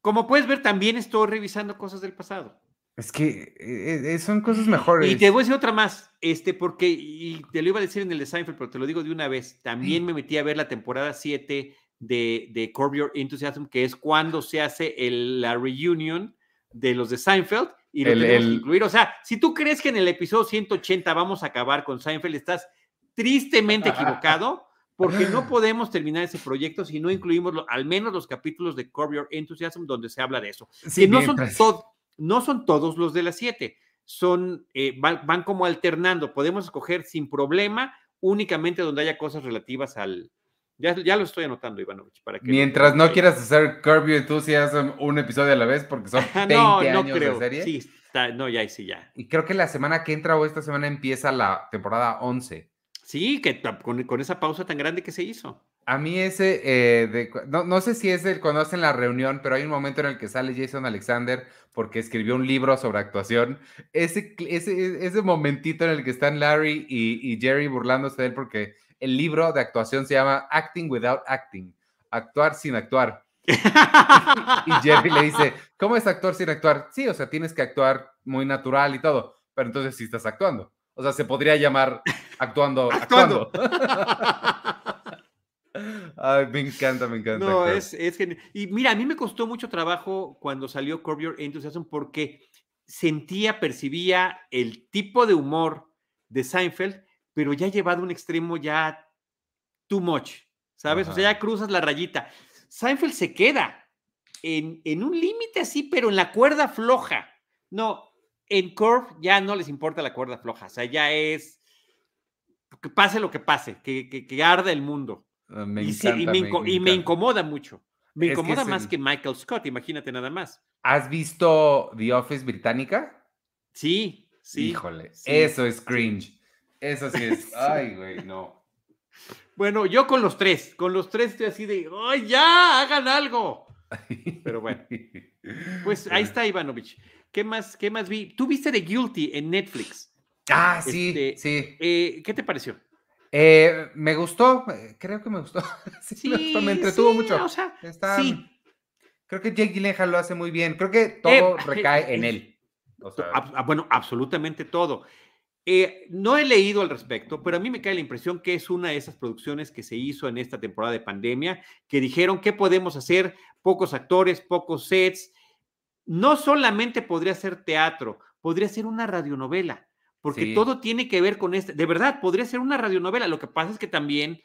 como puedes ver, también estoy revisando cosas del pasado. Es que eh, eh, son cosas mejores. Y te voy a decir otra más, este, porque, y te lo iba a decir en el de Seinfeld, pero te lo digo de una vez, también me metí a ver la temporada 7 de, de Curb Your Enthusiasm, que es cuando se hace el, la reunion de los de Seinfeld, y lo tenemos que incluir. O sea, si tú crees que en el episodio 180 vamos a acabar con Seinfeld, estás tristemente equivocado porque no podemos terminar ese proyecto si no incluimos al menos los capítulos de Curb Your Enthusiasm donde se habla de eso. Sí, no, son no son todos los de las siete, son, eh, van, como alternando, podemos escoger sin problema únicamente donde haya cosas relativas al... Ya, ya lo estoy anotando, Ivanovich. Para que Mientras no, quieras hacer Curb Your Enthusiasm un episodio a la vez, porque son 20 no, no años creo. de serie. Sí, está, no, ya, sí, ya. Y creo que la semana que entra o esta semana empieza la temporada 11. Sí, que con, esa pausa tan grande que se hizo. A mí ese, eh, no, sé si es el cuando hacen la reunión, pero hay un momento en el que sale Jason Alexander porque escribió un libro sobre actuación. Ese, ese, ese momentito en el que están Larry y, Jerry burlándose de él porque el libro de actuación se llama Acting Without Acting, actuar sin actuar. y Jerry le dice, ¿cómo es actuar sin actuar? Sí, o sea, tienes que actuar muy natural y todo, pero entonces sí estás actuando. O sea, se podría llamar actuando. actuando. Ay, me encanta, me encanta. No, es, es genial. Y mira, a mí me costó mucho trabajo cuando salió Curb Your Enthusiasm porque sentía, percibía el tipo de humor de Seinfeld, pero ya llevado a un extremo ya too much, ¿sabes? O sea, ya cruzas la rayita. Seinfeld se queda en, en un límite así, pero en la cuerda floja. No, en Curve ya no les importa la cuerda floja, o sea, ya es que pase lo que pase, que, que, arda el mundo. Ah, me y, y, me, incomoda mucho. Me Es incomoda más el- que Michael Scott, imagínate nada más. ¿Has visto The Office británica? Sí, sí. Híjole, sí, eso es cringe. Eso sí es. Ay, güey, no. Bueno, yo con los tres, con los tres estoy así de, ¡ay, ya! ¡Hagan algo! Pero bueno, pues ahí está Ivanovich. ¿Qué más, qué más vi? Tú viste The Guilty en Netflix. Ah, sí, Este, sí. Eh, ¿Qué te pareció? Eh, me gustó, eh, creo que me gustó. Sí, me, gustó, me entretuvo sí, mucho. O sea, Está- sí, Creo que Jake Gyllenhaal lo hace muy bien. Creo que todo Eh, recae en eh, él. O sea, ab- ah, bueno, absolutamente todo. Eh, no he leído al respecto, pero a mí me cae la impresión que es una de esas producciones que se hizo en esta temporada de pandemia, que dijeron, ¿qué podemos hacer? Pocos actores, pocos sets. No solamente podría ser teatro, podría ser una radionovela, porque Sí. todo tiene que ver con este. De verdad, podría ser una radionovela. Lo que pasa es que también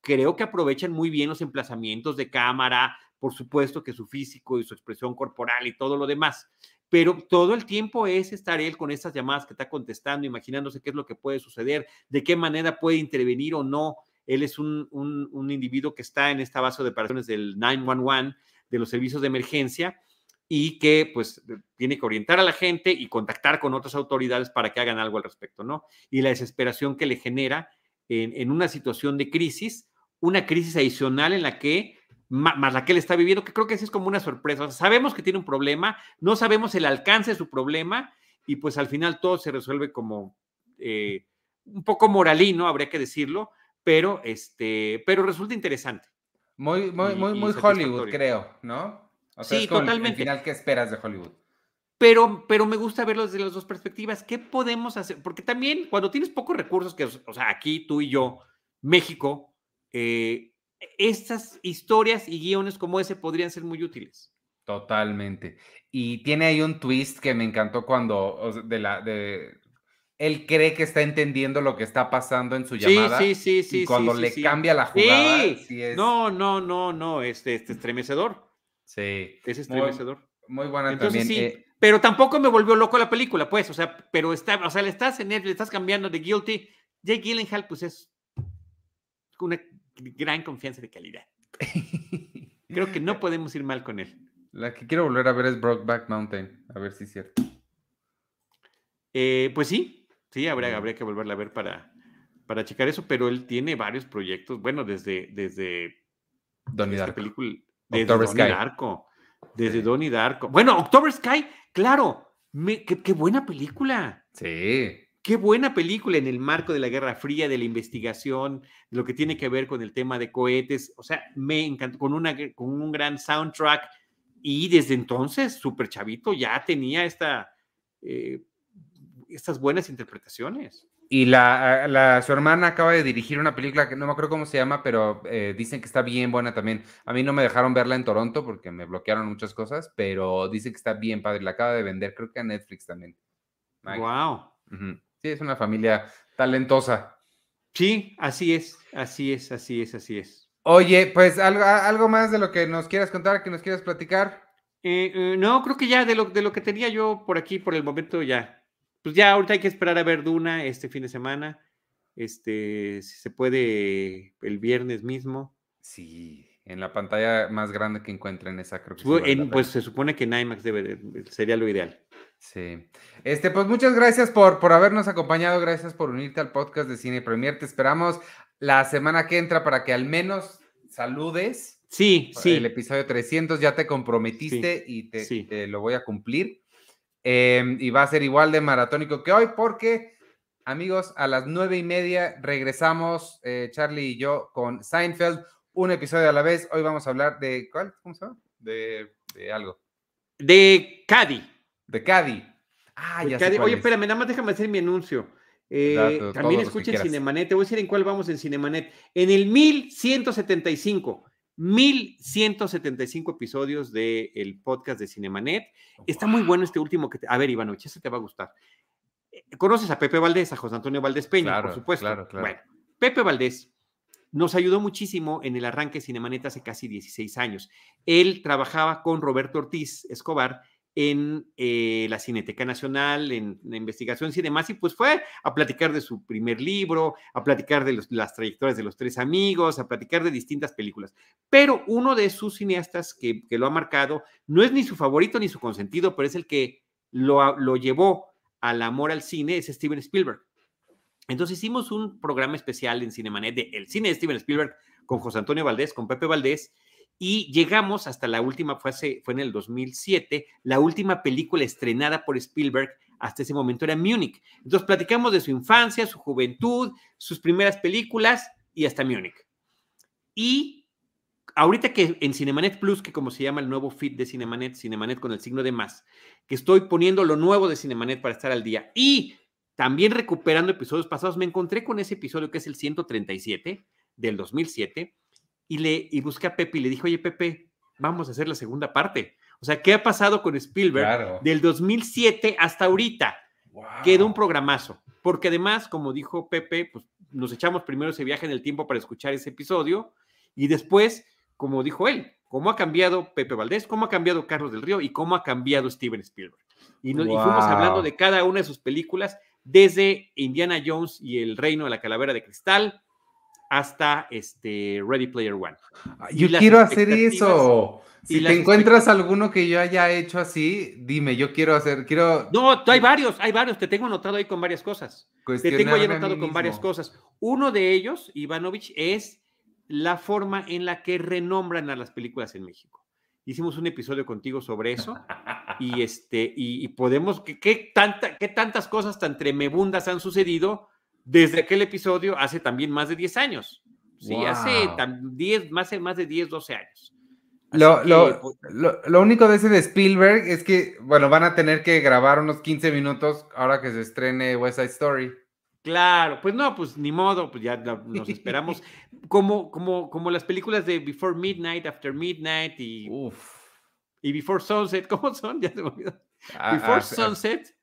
creo que aprovechan muy bien los emplazamientos de cámara, por supuesto que su físico y su expresión corporal y todo lo demás pero todo el tiempo es estar él con estas llamadas que está contestando, imaginándose qué es lo que puede suceder, de qué manera puede intervenir o no. Él es un, un, un individuo que está en esta base de operaciones del 911, de los servicios de emergencia, y que pues tiene que orientar a la gente y contactar con otras autoridades para que hagan algo al respecto, ¿no? Y la desesperación que le genera en, en una situación de crisis, una crisis adicional en la que más la que él está viviendo, que creo que sí es como una sorpresa. O sea, sabemos que tiene un problema, no sabemos el alcance de su problema y pues al final todo se resuelve como eh, un poco moralino, habría que decirlo, pero, este, pero resulta interesante. muy, muy, y- muy, muy. Hollywood, creo, ¿no? O sea, Sí, es como el- totalmente. El final que esperas de Hollywood. Pero, pero me gusta verlo desde las dos perspectivas. ¿Qué podemos hacer? Porque también cuando tienes pocos recursos, que, o sea, aquí tú y yo, México, eh, estas historias y guiones como ese podrían ser muy útiles. Totalmente. Y tiene ahí un twist que me encantó cuando o sea, de la de él cree que está entendiendo lo que está pasando en su llamada. sí, sí, sí. y cuando sí, le sí. cambia la jugada, Sí. sí es. No, no, no, no, este, este estremecedor. Sí. Es Muy, estremecedor. muy buena Entonces también. sí, eh, pero tampoco me volvió loco la película, pues, o sea, pero está, o sea, le estás en Netflix, le estás cambiando de Guilty. Jake Gyllenhaal, pues es una gran confianza de calidad. Creo que no podemos ir mal con él. la que quiero volver a ver es Brokeback Mountain. A ver si es cierto. Eh, pues sí, sí, habría, habría que volverla a ver para, para checar eso, pero él tiene varios proyectos, bueno, desde, desde Donnie esta Darko. película, desde October Donnie Sky. Darko, desde Sí. Donnie Darko. Bueno, October Sky, claro, me- qué, qué buena película. Sí. Qué buena película en el marco de la Guerra Fría, de la investigación, de lo que tiene que ver con el tema de cohetes. O sea, me encantó, con, una, con un gran soundtrack. Y desde entonces, súper chavito, ya tenía esta, eh, estas buenas interpretaciones. Y la, la- su hermana acaba de dirigir una película que no me acuerdo cómo se llama, pero eh, dicen que está bien buena también. A mí no me dejaron verla en Toronto porque me bloquearon muchas cosas, pero dicen que está bien padre. La acaba de vender, creo que a Netflix también. Wow. Sí, es una familia talentosa. Sí, así es, así es, así es, así es. Oye, pues algo, algo más de lo que nos quieras contar, que nos quieras platicar. Eh, eh, no, creo que ya de lo, de lo que tenía yo por aquí, por el momento, ya. Pues ya ahorita hay que esperar a ver Duna este fin de semana. Este, si se puede, el viernes mismo. Sí, en la pantalla más grande que encuentren esa, creo que vale la en- pues se supone que en IMAX debe de- sería lo ideal. Sí. Este, pues muchas gracias por, por habernos acompañado, gracias por unirte al podcast de Cine Premier. Te esperamos la semana que entra para que al menos saludes Sí, sí. el episodio 300. Ya te comprometiste y te, sí. te lo voy a cumplir. Em, y va a ser igual de maratónico que hoy porque, amigos, a las nueve y media regresamos, eh, Charlie y yo, con Seinfeld, un episodio a la vez. Hoy vamos a hablar de, ¿cuál? ¿Cómo se llama? De, de algo. De Cadi. De Caddy. Ah, de ya sé Cadi. cuál Oye, es. espérame, nada más déjame hacer mi anuncio. Eh, Da, todo- también escuchen. Cinemanet. Te voy a decir en cuál vamos en Cinemanet. En el 1175. 1175 episodios del podcast de Cinemanet. Está muy bueno este último que te... A ver, Ivanovich, ese te va a gustar. Eh, ¿Conoces a Pepe Valdés, a José Antonio Valdés Peña, Claro, por supuesto? claro, claro. Bueno, Pepe Valdés nos ayudó muchísimo en el arranque de Cinemanet hace casi 16 años. Él trabajaba con Roberto Ortiz Escobar en eh, la Cineteca Nacional, en, la investigación y demás, y pues fue a platicar de su primer libro, a platicar de las trayectorias de los tres amigos, a platicar de distintas películas. Pero uno de sus cineastas que, lo ha marcado, no es ni su favorito ni su consentido, pero es el que lo, lo llevó al amor al cine, es Steven Spielberg. Entonces hicimos un programa especial en Cinemanet de El cine de Steven Spielberg con José Antonio Valdés, con Pepe Valdés, y llegamos hasta la última, fue, fue en el 2007, la última película estrenada por Spielberg hasta ese momento era Múnich. Entonces platicamos de su infancia, su juventud, sus primeras películas y hasta Múnich. Y ahorita que en Cinemanet Plus, que como se llama el nuevo feed de Cinemanet, Cinemanet con el signo de más, que estoy poniendo lo nuevo de Cinemanet para estar al día y también recuperando episodios pasados, me encontré con ese episodio que es el 137 del 2007 y, le, y busqué a Pepe y le dijo, oye Pepe, vamos a hacer la segunda parte. O sea, ¿qué ha pasado con Spielberg del 2007 hasta ahorita? Queda un programazo, porque además, como dijo Pepe, pues nos echamos primero ese viaje en el tiempo para escuchar ese episodio y después, como dijo él, cómo ha cambiado Pepe Valdés, cómo ha cambiado Carlos del Río y cómo ha cambiado Steven Spielberg. Y, y fuimos hablando de cada una de sus películas, desde Indiana Jones y el Reino de la Calavera de Cristal, hasta este Ready Player One. Yo quiero hacer eso. Si te encuentras alguno que yo haya hecho así, dime, yo quiero hacer, quiero... No, hay varios, hay varios, te tengo anotado ahí con varias cosas. Te tengo ahí anotado con varias cosas. Uno de ellos, Ivanovich, es la forma en la que renombran a las películas en México. Hicimos un episodio contigo sobre eso y, este, y, podemos, ¿qué, tanta, ¿qué tantas cosas tan tremebundas han sucedido desde aquel episodio hace también más de 10 años. Sí, hace 10, más, más de 10, 12 años. Pues lo, lo, único de ese de Spielberg es que, bueno, van a tener que grabar unos 15 minutos ahora que se estrene West Side Story. Claro, pues no, pues ni modo, pues ya nos esperamos. como, como, como las películas de Before Midnight, After Midnight y, y Before Sunset, ¿cómo son? Ya se me olvidó. Ah, Before ah, Sunset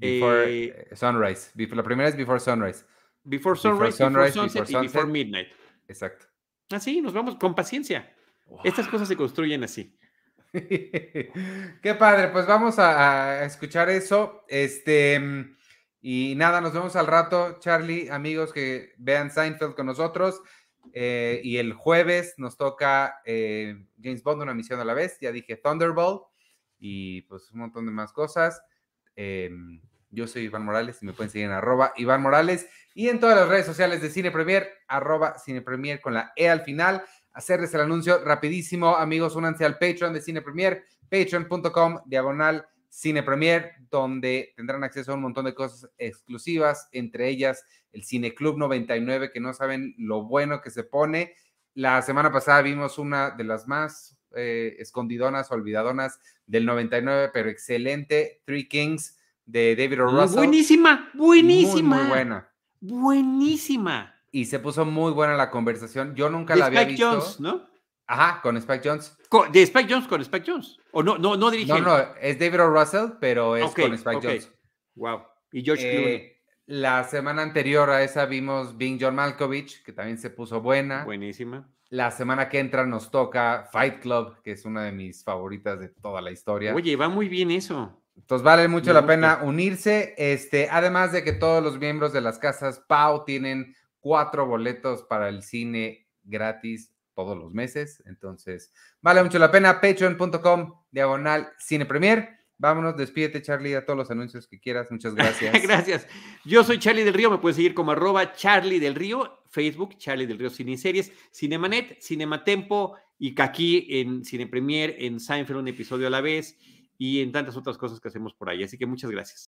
Before eh, eh, Sunrise. la primera es Before Sunrise. Before Sunrise, Before, Sunset y Before Midnight. Exacto. Así, nos vamos con paciencia. Estas cosas se construyen así. Qué padre, pues vamos a, escuchar eso. Este, y nada, nos vemos al rato, Charlie, amigos que vean Seinfeld con nosotros. Eh, y el jueves nos toca James Bond, una misión a la vez. Ya dije Thunderbolt y pues un montón de más cosas. Em, yo soy Iván Morales y me pueden seguir en arroba Iván Morales y en todas las redes sociales de Cine Premier, arroba Cine Premier con la E al final. Hacerles el anuncio rapidísimo, amigos, únanse al Patreon de Cine Premier, patreon.com, diagonal Cine Premier, donde tendrán acceso a un montón de cosas exclusivas, entre ellas el Cine Club 99, que no saben lo bueno que se pone. La semana pasada vimos una de las más eh, escondidonas, olvidadonas del 99, pero excelente, Three Kings de David O. Russell. Buenísima, buenísima. Muy, buena. Buenísima. Y se puso muy buena la conversación. Yo nunca la había visto. Jones, ¿no? Ajá, con Spike Jones. ¿De Spike Jones con Spike Jones? ¿O no, no, no dirige? No, no, es David O. Russell, pero es con Spike Jones. Wow. Y George Clooney. Eh, la semana anterior a esa vimos Bing John Malkovich, que también se puso buena. Buenísima. La semana que entra nos toca Fight Club, que es una de mis favoritas de toda la historia. Oye, va muy bien eso. Entonces vale mucho la pena unirse. Este, además de que todos los miembros de las casas Pau tienen cuatro boletos para el cine gratis todos los meses. Entonces, vale mucho la pena. Patreon.com, diagonal cine premier. Vámonos, despídete, Charlie, a todos los anuncios que quieras. Muchas gracias. gracias. Yo soy Charlie del Río, me puedes seguir como arroba Charlie del Río, Facebook, Charlie del Río Cine Series, Cinemanet, Cinematempo y aquí en Cine Premier, en Seinfeld, un episodio a la vez y en tantas otras cosas que hacemos por ahí. Así que muchas gracias.